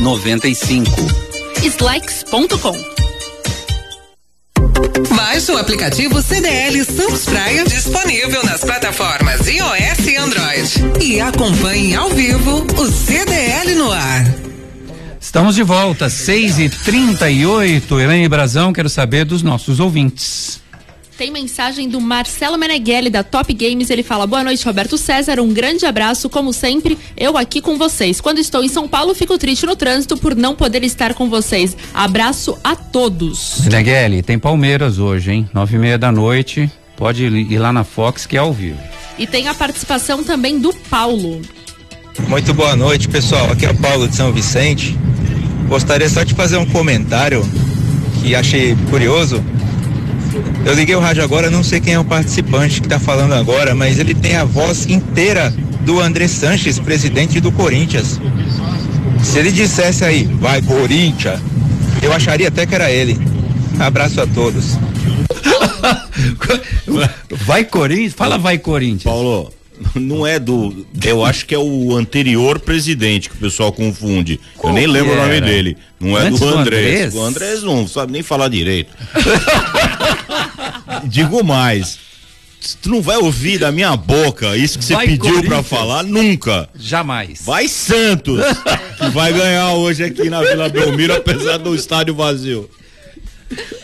95. Slex.com. Baixe o aplicativo CDL Santos Praia disponível nas plataformas iOS e Android. E acompanhe ao vivo o CDL no ar. Estamos de volta, 6 e 38 Elaine Brazão, quero saber dos nossos ouvintes. Tem mensagem do Marcelo Meneghelli da Top Games. Ele fala: Boa noite, Roberto César. Um grande abraço, como sempre, eu aqui com vocês. Quando estou em São Paulo, fico triste no trânsito por não poder estar com vocês. Abraço a todos. Meneghelli, tem Palmeiras hoje, hein? Nove e meia da noite. Pode ir lá na Fox, que é ao vivo. E tem a participação também do Paulo. Muito boa noite, pessoal. Aqui é o Paulo de São Vicente. Gostaria só de fazer um comentário que achei curioso. Eu liguei o rádio agora, não sei quem é o participante que está falando agora, mas ele tem a voz inteira do André Sanches, presidente do Corinthians. Se ele dissesse aí, vai Corinthians, eu acharia até que era ele. Abraço a todos. [LAUGHS] vai Corinthians? Fala vai Corinthians. Paulo, não é do. Eu acho que é o anterior presidente que o pessoal confunde. Qual eu nem lembro era? o nome dele. Não é Antes do Andrés. O Andrés não sabe nem falar direito. [LAUGHS] Digo mais. Tu não vai ouvir da minha boca isso que você vai pediu para falar nunca. Jamais. Vai Santos, que vai ganhar hoje aqui na Vila Belmiro, apesar do estádio vazio.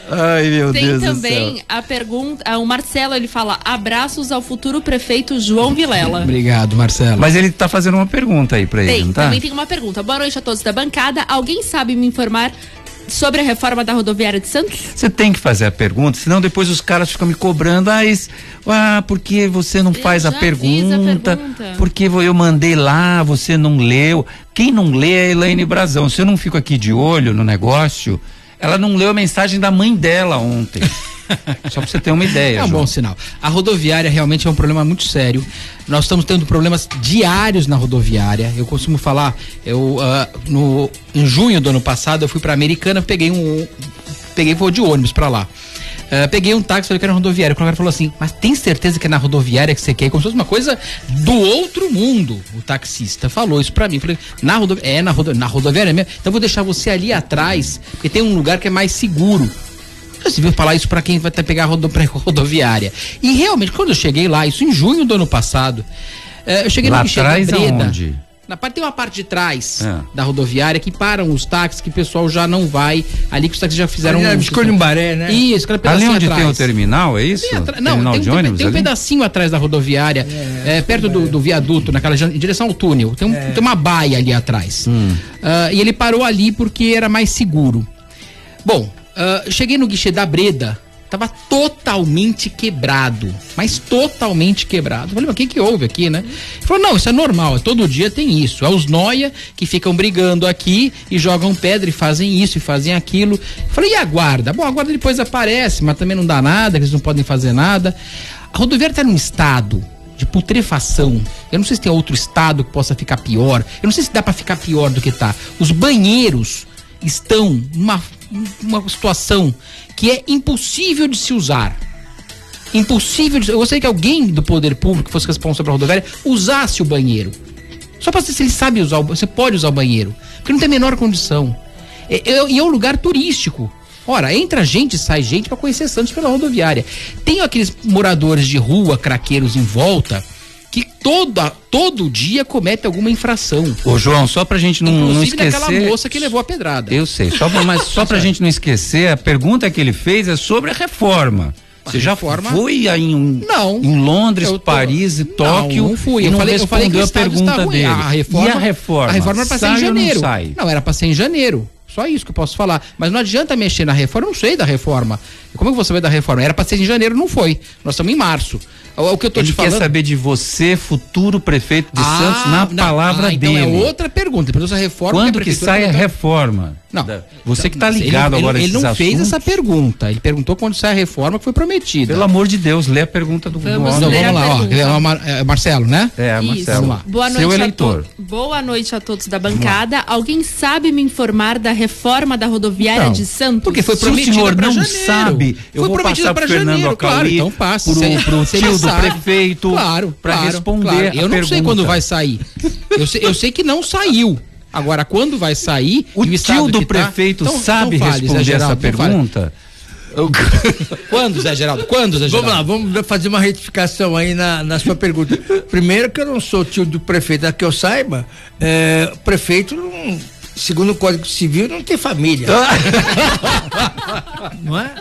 Ai, meu Tem Deus também a pergunta, o Marcelo ele fala: abraços ao futuro prefeito João Vilela. Obrigado, Marcelo. Mas ele está fazendo uma pergunta aí para ele, tem, tá? Também tem uma pergunta. Boa noite a todos da bancada. Alguém sabe me informar sobre a reforma da rodoviária de Santos? Você tem que fazer a pergunta, senão depois os caras ficam me cobrando, ah, isso, ah porque você não eu faz a pergunta, a pergunta, porque eu mandei lá, você não leu. Quem não lê é a Elaine Brazão. Se eu não fico aqui de olho no negócio, ela não leu a mensagem da mãe dela ontem. [LAUGHS] [LAUGHS] Só para você ter uma ideia. É um João. bom sinal. A rodoviária realmente é um problema muito sério. Nós estamos tendo problemas diários na rodoviária. Eu costumo falar, eu uh, no em junho do ano passado eu fui para Americana, peguei um peguei voo de ônibus para lá. Uh, peguei um táxi, falei que era rodoviária. O cara falou assim: Mas tem certeza que é na rodoviária que você quer? Como se fosse uma coisa do outro mundo. O taxista falou isso pra mim. Falei: Na rodoviária, é na, rodo, na rodoviária mesmo? Então vou deixar você ali atrás, porque tem um lugar que é mais seguro. Você viu falar isso para quem vai pegar a rodo, [LAUGHS] rodoviária. E realmente, quando eu cheguei lá, isso em junho do ano passado, uh, eu cheguei lá no atrás Breda. Aonde? Na parte tem uma parte de trás é. da rodoviária que param os táxis que o pessoal já não vai ali que os táxis já fizeram ali, um, escolhe um baré, né? Isso, aquela Ali onde atrás. tem o terminal, é isso? Não, terminal tem, de ônibus, tem, tem um pedacinho atrás da rodoviária, é, é, perto do, do, viaduto, naquela em direção ao túnel. Tem, um, é. tem uma baia ali atrás. Hum. Uh, e ele parou ali porque era mais seguro. Bom, uh, cheguei no guichê da Breda, Tava totalmente quebrado, mas totalmente quebrado. Falei, mas o que que houve aqui, né? Ele falou, não, isso é normal, todo dia tem isso. É os noia que ficam brigando aqui e jogam pedra e fazem isso e fazem aquilo. Eu falei, e a guarda? Bom, a guarda depois aparece, mas também não dá nada, eles não podem fazer nada. A rodoviária tá num estado de putrefação. Eu não sei se tem outro estado que possa ficar pior. Eu não sei se dá para ficar pior do que tá. Os banheiros estão numa uma situação que é impossível de se usar. Impossível de... Eu gostaria que alguém do poder público que fosse responsável pela rodoviária usasse o banheiro. Só para saber se ele sabe usar, o... você pode usar o banheiro. Porque não tem a menor condição. E é, é, um lugar turístico. Ora, entra gente sai gente para conhecer Santos pela rodoviária. Tem aqueles moradores de rua, craqueiros em volta, que toda, todo dia comete alguma infração. Ô, João, só pra gente não, não esquecer. daquela moça que levou a pedrada. Eu sei, só pra, mas [LAUGHS] só pra gente não esquecer, a pergunta que ele fez é sobre a reforma. Você já reforma- foi aí em, Não. em Londres, tô- Paris e Tóquio Não, não fui. Eu não falei, eu falei que a pergunta dele. A reforma, e a reforma? A reforma era pra ser em não janeiro. sai? Não, era pra ser em janeiro. Só isso que eu posso falar. Mas não adianta mexer na reforma, eu não sei da reforma. Como é que você vai da reforma? Era pra ser em janeiro, não foi. Nós estamos em março. O, que eu tô Ele te quer falando. saber de você, futuro prefeito de Ah, Santos, na não, palavra ah, então dele. é outra pergunta. Depois essa reforma Quando a que sai a reforma? Não. Da- Você que está Ele- ligado ele, agora a Ele esses não fez essa pergunta. Ele perguntou quando sai a reforma que foi prometida. Pelo amor de Deus, lê a pergunta do, do Vamos. Então ler vamos lá, ó. É é Marcelo, né? É, Isso. Marcelo. Vamos lá. Boa Seu noite, a eleitor. to... Boa noite a todos da bancada. Alguém sabe me informar da reforma da rodoviária Não, de Santos? porque foi Se o senhor pra não janeiro. sabe, eu Foi vou prometida passar pra pro Fernando janeiro, claro, Acauí, então passa. pro- pro tio do prefeito, claro, pra claro, responder claro. a Eu não sei pergunta. quando vai sair. Eu sei, eu sei que não saiu. Agora, quando vai sair... O estado tio do tá- prefeito Então- sabe então responder essa Geraldo, então fale. pergunta? [LAUGHS] Quando, Zé Geraldo? Quando, Zé Geraldo? Vamos lá, vamos fazer uma retificação aí na, na sua pergunta. Primeiro que eu não sou tio do prefeito, a que eu saiba, é, o prefeito não, segundo o Código Civil não tem família. [LAUGHS] não é?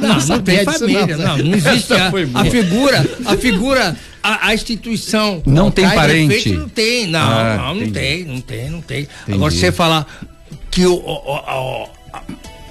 Não, não, sabia tem família, não. não, não existe a, a figura, a figura, a, a instituição. Não tem parente? prefeito não tem, não, Ah, não, não entendi. tem, não tem, não tem. Agora você falar que o, o, o- o-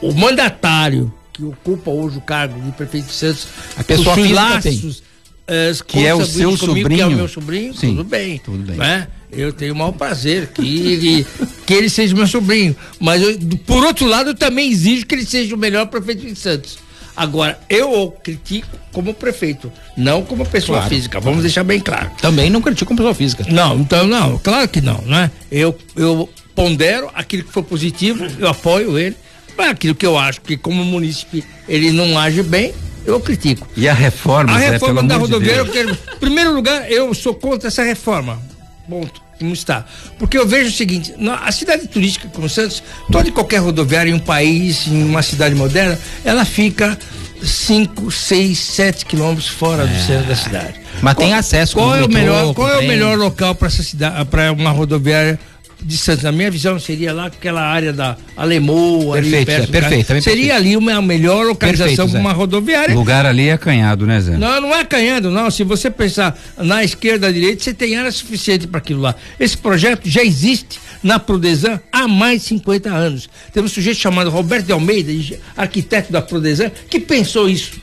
o mandatário que ocupa hoje o cargo de prefeito de Santos, A pessoa laços, eh, Que é o seu comigo, Que é o sobrinho. meu sobrinho, Sim, tudo bem. tudo bem. Né? Eu tenho o maior prazer que ele, que ele seja meu sobrinho. Mas, eu, por outro lado, eu também exijo que ele seja o melhor prefeito de Santos. Agora, eu o critico como prefeito, não como pessoa Claro. física. Vamos deixar bem claro. Também não critico como pessoa física. Não, então não, claro que não, né? Eu, eu pondero aquilo que for positivo, eu apoio ele. Mas aquilo que eu acho que como munícipe ele não age bem, eu critico. E a reforma, A reforma pelo da amor de rodoviária, eu quero. Em primeiro lugar, eu sou contra essa reforma. Ponto. Como está. Porque eu vejo o seguinte: a cidade turística como Santos, toda e qualquer rodoviária em um país, em uma cidade moderna, ela fica 5, 6, 7 quilômetros fora do centro da cidade. Mas tem acesso Qual é o melhor, qual é o melhor local para essa cidade, para uma rodoviária de Santos? Na minha visão seria lá aquela área da Alemoa, ali Perfeito, perto Zé, do perfeito, também Seria perfeito. ali uma melhor localização para uma rodoviária. O lugar ali é acanhado, né, Zé? Não, não é canhando, não. Se você pensar na esquerda, à direita, você tem área suficiente para aquilo lá. Esse projeto já existe na Prodesan há mais de 50 anos. Temos um sujeito chamado Roberto de Almeida, arquiteto da Prodesan, que pensou isso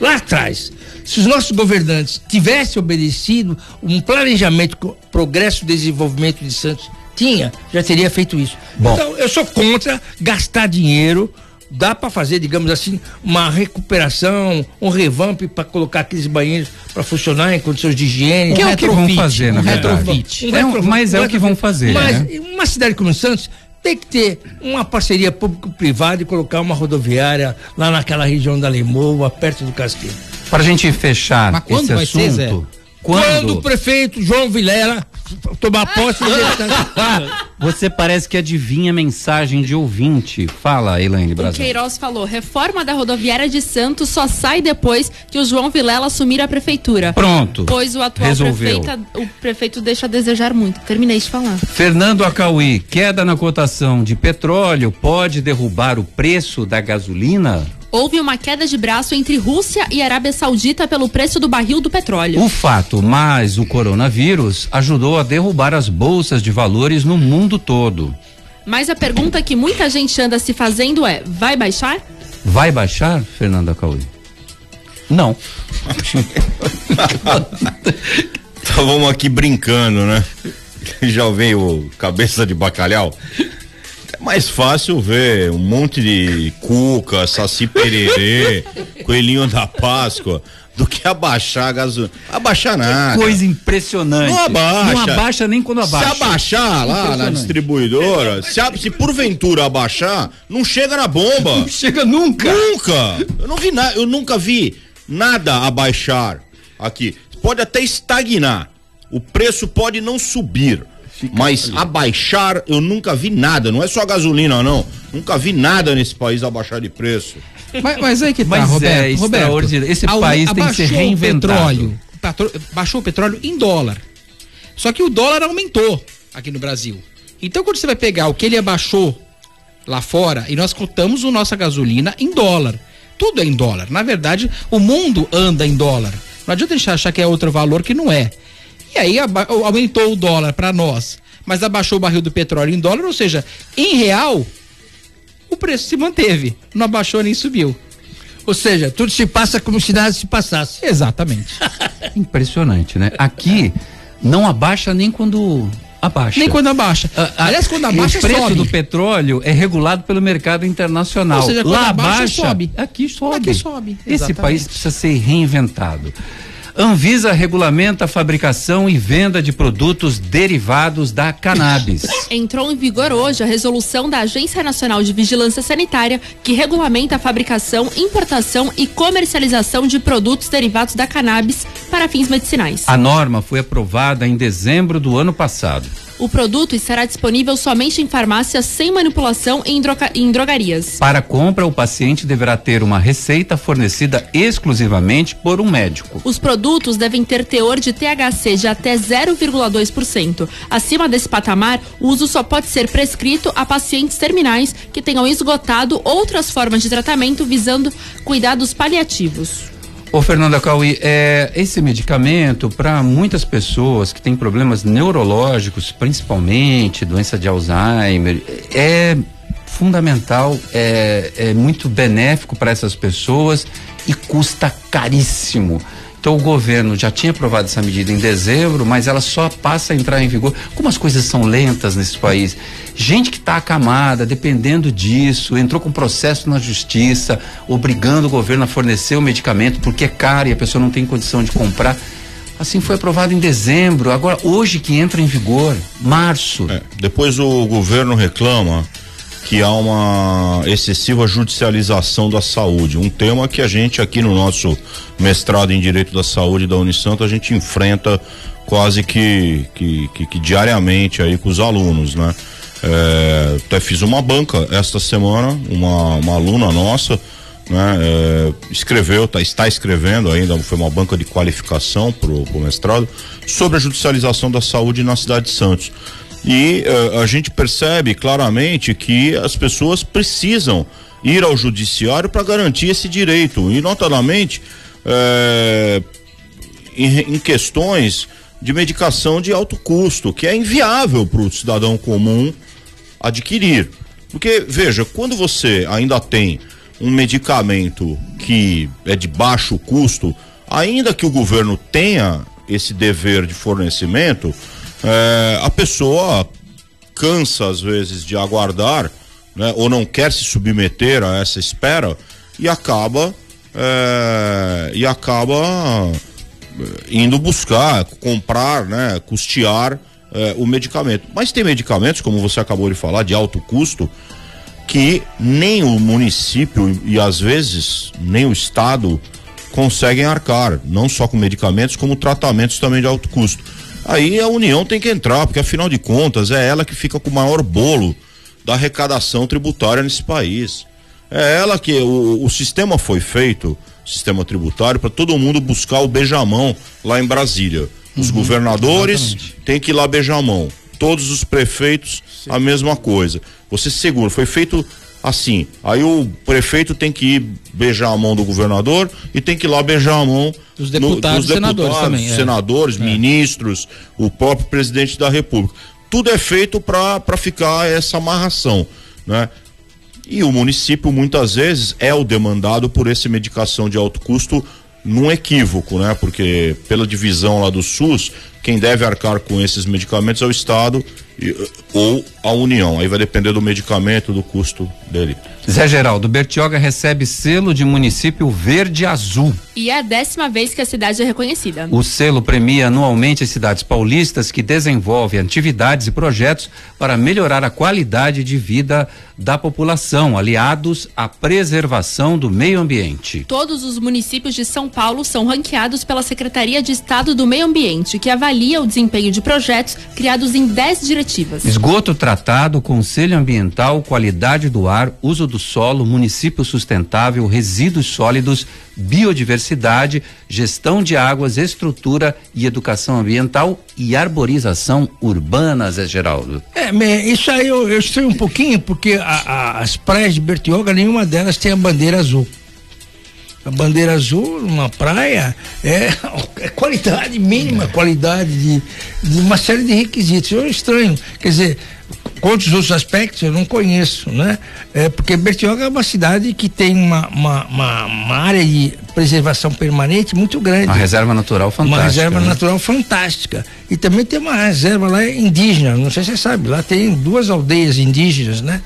lá atrás. Se os nossos governantes tivessem obedecido um planejamento progresso e desenvolvimento de Santos tinha, já teria feito isso. Bom. Então, eu sou contra gastar dinheiro. Dá para fazer, digamos assim, uma recuperação, um revamp para colocar aqueles banheiros para funcionar em condições de higiene. Que é o que vão fazer, na um verdade. retrofit. É um- mas é o que vão fazer, Mas né? uma cidade como Santos tem que ter uma parceria público-privada e colocar uma rodoviária lá naquela região da Lemoa, perto do Castilho. Pra gente fechar Mas quando esse vai ser, Zé? assunto, Quando, quando, o prefeito João Vilela tomar posse, tá- [LAUGHS] você parece que adivinha mensagem de ouvinte. Fala, Elaine O Brasil. Queiroz falou: reforma da rodoviária de Santos só sai depois que o João Vilela assumir a prefeitura. Pronto. Pois o atual Resolveu. prefeito, o prefeito deixa a desejar muito. Terminei de falar. Fernando Acauí, queda na cotação de petróleo pode derrubar o preço da gasolina? Houve uma queda de braço entre Rússia e Arábia Saudita pelo preço do barril do petróleo. O fato, mas o coronavírus ajudou a derrubar as bolsas de valores no mundo todo. Mas a pergunta que muita gente anda se fazendo é: vai baixar? Vai baixar, Fernando Acauí? Não. [LAUGHS] Estávamos aqui brincando, né? Já veio o cabeça de bacalhau. É mais fácil ver um monte de cuca, saci pererê, [LAUGHS] coelhinho da Páscoa, do que abaixar a gasolina. Abaixar nada. Coisa impressionante. Não abaixa. Não abaixa nem quando abaixa. Se abaixar lá na distribuidora, se, a- se porventura abaixar, não chega na bomba. Não chega nunca. Nunca. Eu não vi nada, eu nunca vi nada abaixar aqui. Pode até estagnar. O preço pode não subir. Mas abaixar, eu nunca vi nada. Não é só a gasolina, não. Nunca vi nada nesse país abaixar de preço. Mas, mas aí que tá, Mas é Roberto. Roberto extraordinário. Esse ao- país tem que ser reinventado. Petróleo, baixou o petróleo em dólar. Só que o dólar aumentou aqui no Brasil. Então quando você vai pegar o que ele abaixou lá fora e nós cotamos a nossa gasolina em dólar. tudo é em dólar. Na verdade, o mundo anda em dólar. Não adianta a gente achar que é outro valor que não é. E aí aumentou o dólar para nós, mas abaixou o barril do petróleo em dólar, ou seja, em real, o preço se manteve, não abaixou nem subiu. Ou seja, tudo se passa como se nada se passasse. Exatamente. [LAUGHS] Impressionante, né? Aqui não abaixa nem quando abaixa. Nem quando abaixa. Aliás, quando abaixa, o preço sobe. do petróleo é regulado pelo mercado internacional. Ou seja, quando Lá abaixa, abaixa, sobe. Aqui sobe. Aqui sobe, Esse exatamente. país precisa ser reinventado. Anvisa regulamenta a fabricação e venda de produtos derivados da cannabis. Entrou em vigor hoje a resolução da Agência Nacional de Vigilância Sanitária que regulamenta a fabricação, importação e comercialização de produtos derivados da cannabis para fins medicinais. A norma foi aprovada em dezembro do ano passado. O produto estará disponível somente em farmácias sem manipulação e em, droga- em drogarias. Para compra, o paciente deverá ter uma receita fornecida exclusivamente por um médico. Os produtos devem ter teor de THC de até 0,2%. Acima desse patamar, o uso só pode ser prescrito a pacientes terminais que tenham esgotado outras formas de tratamento visando cuidados paliativos. Ô Fernanda Cauí, é, esse medicamento, para muitas pessoas que têm problemas neurológicos, principalmente doença de Alzheimer, é fundamental, é, é muito benéfico para essas pessoas e custa caríssimo. Então o governo já tinha aprovado essa medida em dezembro, mas ela só passa a entrar em vigor. Como as coisas são lentas nesse país. Gente que está acamada, dependendo disso, entrou com processo na justiça, obrigando o governo a fornecer o medicamento porque é caro e a pessoa não tem condição de comprar. Assim foi aprovado em dezembro. Agora, hoje que entra em vigor, março. É, depois o governo reclama que há uma excessiva judicialização da saúde, um tema que a gente aqui no nosso mestrado em Direito da Saúde da Unisanto a gente enfrenta quase que, que, que, que diariamente aí com os alunos, né? É, até fiz uma banca esta semana, uma, uma aluna nossa, né, é, escreveu, tá, está escrevendo ainda, foi uma banca de qualificação pro, pro mestrado, sobre a judicialização da saúde na cidade de Santos. E eh, a gente percebe claramente que as pessoas precisam ir ao judiciário para garantir esse direito, e notadamente eh, em, em questões de medicação de alto custo, que é inviável para o cidadão comum adquirir. Porque, veja, quando você ainda tem um medicamento que é de baixo custo, ainda que o governo tenha esse dever de fornecimento, eh, a pessoa cansa às vezes de aguardar, né, ou não quer se submeter a essa espera e acaba eh, e acaba eh, indo buscar, comprar, né, custear eh, o medicamento. Mas tem medicamentos, como você acabou de falar, de alto custo, que nem o município e às vezes nem o estado conseguem arcar, não só com medicamentos, como tratamentos também de alto custo. Aí a União tem que entrar, porque afinal de contas é ela que fica com o maior bolo da arrecadação tributária nesse país. É ela que o, o sistema foi feito, sistema tributário, para todo mundo buscar o beijamão lá em Brasília. Os governadores têm que ir lá beijar a mão. Todos os prefeitos, a mesma coisa. Você segura, foi feito assim. Aí o prefeito tem que ir beijar a mão do governador e tem que ir lá beijar a mão Dos deputados e senadores também, é. senadores, ministros, o próprio presidente da República. Tudo é feito para ficar essa amarração, né? E o município muitas vezes é o demandado por essa medicação de alto custo num equívoco, né? Porque pela divisão lá do SUS, quem deve arcar com esses medicamentos é o Estado e- ou a União. Aí vai depender do medicamento, do custo dele. Zé Geraldo, Bertioga recebe selo de município verde azul. E é a décima vez que a cidade é reconhecida. O selo premia anualmente as cidades paulistas que desenvolvem atividades e projetos para melhorar a qualidade de vida da população, aliados à preservação do meio ambiente. Todos os municípios de São Paulo são ranqueados pela Secretaria de Estado do Meio Ambiente, que avalia o desempenho de projetos criados em 10 diretivas. Esgoto tratado, conselho ambiental, qualidade do ar, uso do solo, município sustentável, resíduos sólidos, biodiversidade, gestão de águas, estrutura e educação ambiental e arborização urbana, Zé Geraldo. É, isso aí eu, eu sei um pouquinho, porque a- a- as praias de Bertioga, nenhuma delas tem a bandeira azul. a bandeira azul numa praia é, é qualidade mínima, qualidade de, de uma série de requisitos. Eu estranho, quer dizer, quantos outros aspectos eu não conheço, né? É, porque Bertioga é uma cidade que tem uma, uma, uma, uma área de preservação permanente muito grande. Uma reserva natural fantástica. Uma reserva né? natural fantástica. E também tem uma reserva lá indígena, não sei se você sabe, lá tem duas aldeias indígenas, né?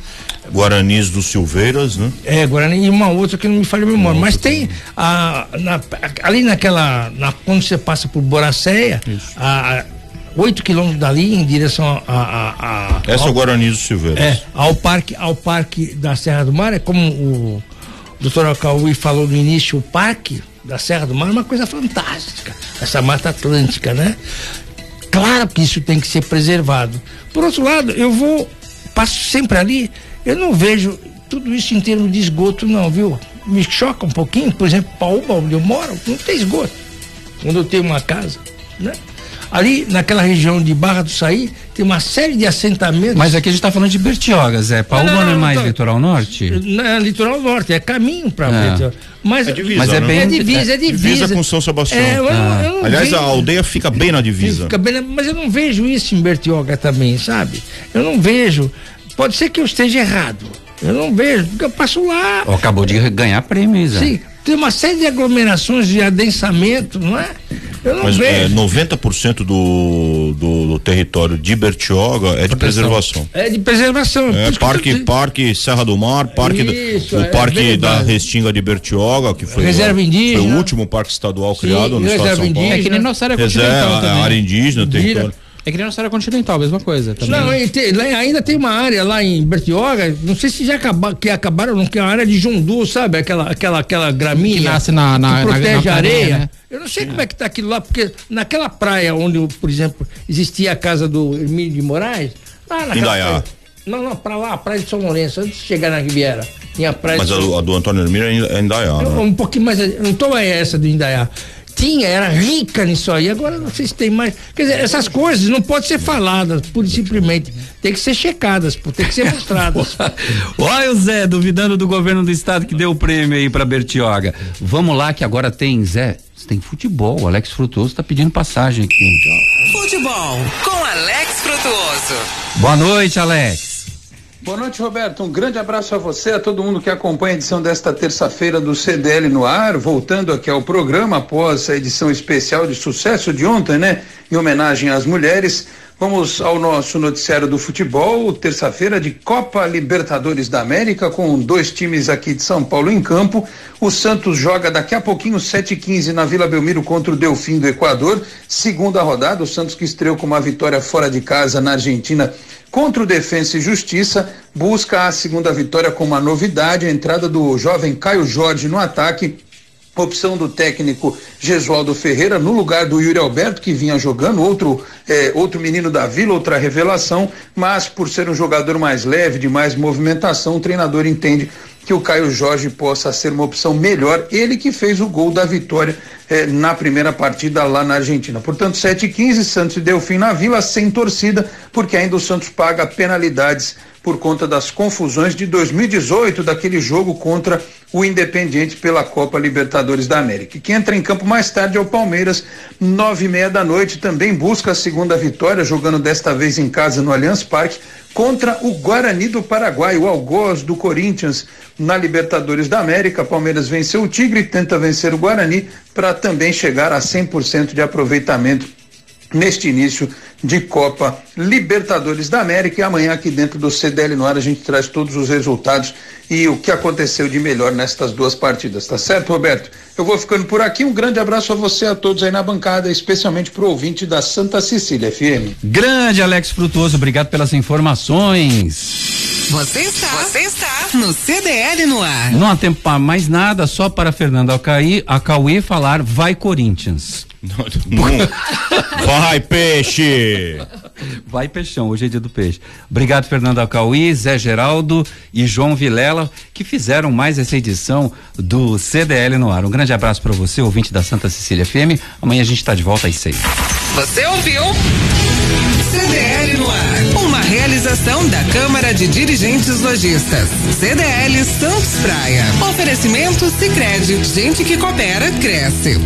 Guaranis dos Silveiras, né? É, Guarani e uma outra que não me falha a memória. Mas tem a, na- ali naquela. Na, quando você passa por Boracéia, a, a 8 quilômetros dali em direção a. a, a- Essa é ao- o Guaranis dos Silveiras. é, ao parque, ao parque da Serra do Mar, é como o doutor Alcauí falou no início, o parque da Serra do Mar é uma coisa fantástica. Essa mata atlântica, né? Claro que isso tem que ser preservado. Por outro lado, eu vou, passo sempre ali, eu não vejo tudo isso em termos de esgoto, não, viu? Me choca um pouquinho, por exemplo, Paúba, onde eu moro, não tem esgoto. Quando eu tenho uma casa, né? Ali naquela região de Barra do Saí, tem uma série de assentamentos. Mas aqui a gente tá falando de Bertioga, Zé. Paúba não, é não, mais tá. litoral norte? Não, é litoral norte, é caminho para É. Mas É divisa, Mas é né? bem- é divisa, é divisa. Divisa com São Sebastião. É, eu não- eu Aliás, vejo- a aldeia fica bem na divisa. Fica bem, mas eu não vejo isso em Bertioga também, sabe? Eu não vejo. Pode ser que eu esteja errado. Eu não vejo, porque eu passo lá. Acabou de ganhar prêmio, Zé. Sim, tem uma série de aglomerações de adensamento, não é? Eu não Mas é, vejo. 90% do, do, do território de Bertioga é de preservação. É de preservação. É, parque, tô- parque Serra do Mar, parque do- Isso, o é parque da. Restinga de Bertioga, que foi, Reserva o- indígena. foi o último parque estadual Sim, criado no estado de reserva São Paulo. indígena. É que nem nossa área continental Reserva, também. área indígena, Indira. território. É que nem nossa área continental, mesma coisa. Também. Não, tem- lá ainda tem uma área lá em Bertioga, não sei se já acabaram, que acabaram ou não, que é a área de jundu, sabe? Aquela, aquela, aquela graminha Que nasce na- na- que na- protege na a areia. praia, né? Eu não sei como é que tá aquilo lá, porque naquela praia onde, por exemplo, existia a casa do Hermínio de Moraes, lá naquela Indaiá. praia- Não, não, pra lá, a praia de São Lourenço, antes de chegar na Riviera. Tinha a praia Mas de a, do- a do Antônio Hermínio é em- é Indaiá, né? um pouquinho mais. Não tô é essa do Indaiá. Tinha, era rica nisso aí. Agora não sei se tem mais. Quer dizer, essas coisas não podem ser faladas, pura e simplesmente. Tem que ser checadas, pô, tem que ser mostradas. [LAUGHS] Olha o Zé duvidando do governo do estado que deu o prêmio aí pra Bertioga. Vamos lá que agora tem, Zé, tem futebol. O Alex Frutuoso tá pedindo passagem aqui. Futebol com Alex Frutuoso. Boa noite, Alex. Boa noite, Roberto. Um grande abraço a você, a todo mundo que acompanha a edição desta terça-feira do CDL no ar. Voltando aqui ao programa após a edição especial de sucesso de ontem, né? Em homenagem às mulheres. Vamos ao nosso noticiário do futebol, terça-feira de Copa Libertadores da América, com dois times aqui de São Paulo em campo. O Santos joga daqui a pouquinho, 7h15, na Vila Belmiro contra o Delfim do Equador. Segunda rodada, o Santos que estreou com uma vitória fora de casa na Argentina contra o Defensa e Justiça, busca a segunda vitória com uma novidade, a entrada do jovem Caio Jorge no ataque. Opção do técnico Gesualdo Ferreira no lugar do Yuri Alberto, que vinha jogando, outro, eh, outro menino da vila, outra revelação, mas por ser um jogador mais leve, de mais movimentação, o treinador entende que o Caio Jorge possa ser uma opção melhor. Ele que fez o gol da vitória eh, na primeira partida lá na Argentina. Portanto, 7 e 15 Santos e Delfim na Vila, sem torcida, porque ainda o Santos paga penalidades por conta das confusões de 2018, daquele jogo contra o Independiente pela Copa Libertadores da América. Quem entra em campo mais tarde é o Palmeiras, nove e meia da noite, também busca a segunda vitória, jogando desta vez em casa no Allianz Parque, contra o Guarani do Paraguai, o Algoz do Corinthians na Libertadores da América. Palmeiras venceu o Tigre, tenta vencer o Guarani para também chegar a 100% de aproveitamento neste início de Copa Libertadores da América e amanhã aqui dentro do CDL no ar a gente traz todos os resultados e o que aconteceu de melhor nestas duas partidas, tá certo, Roberto? Eu vou ficando por aqui, um grande abraço a você, a todos aí na bancada, especialmente pro ouvinte da Santa Cecília FM. Grande Alex Frutuoso, obrigado pelas informações. Você está, você está no CDL no ar. Não há tempo para mais nada, só para Fernando Alcaí, Acauê falar vai Corinthians. Vai, peixe! Vai peixão, hoje é dia do peixe. Obrigado, Fernando Alcauí, Zé Geraldo e João Vilela, que fizeram mais essa edição do CDL no ar. Um grande abraço para você, ouvinte da Santa Cecília FM. Amanhã a gente está de volta às seis. Você ouviu? CDL no ar. Uma realização da Câmara de Dirigentes Lojistas. CDL Santos Praia. Oferecimento Sicredi. Gente que coopera cresce.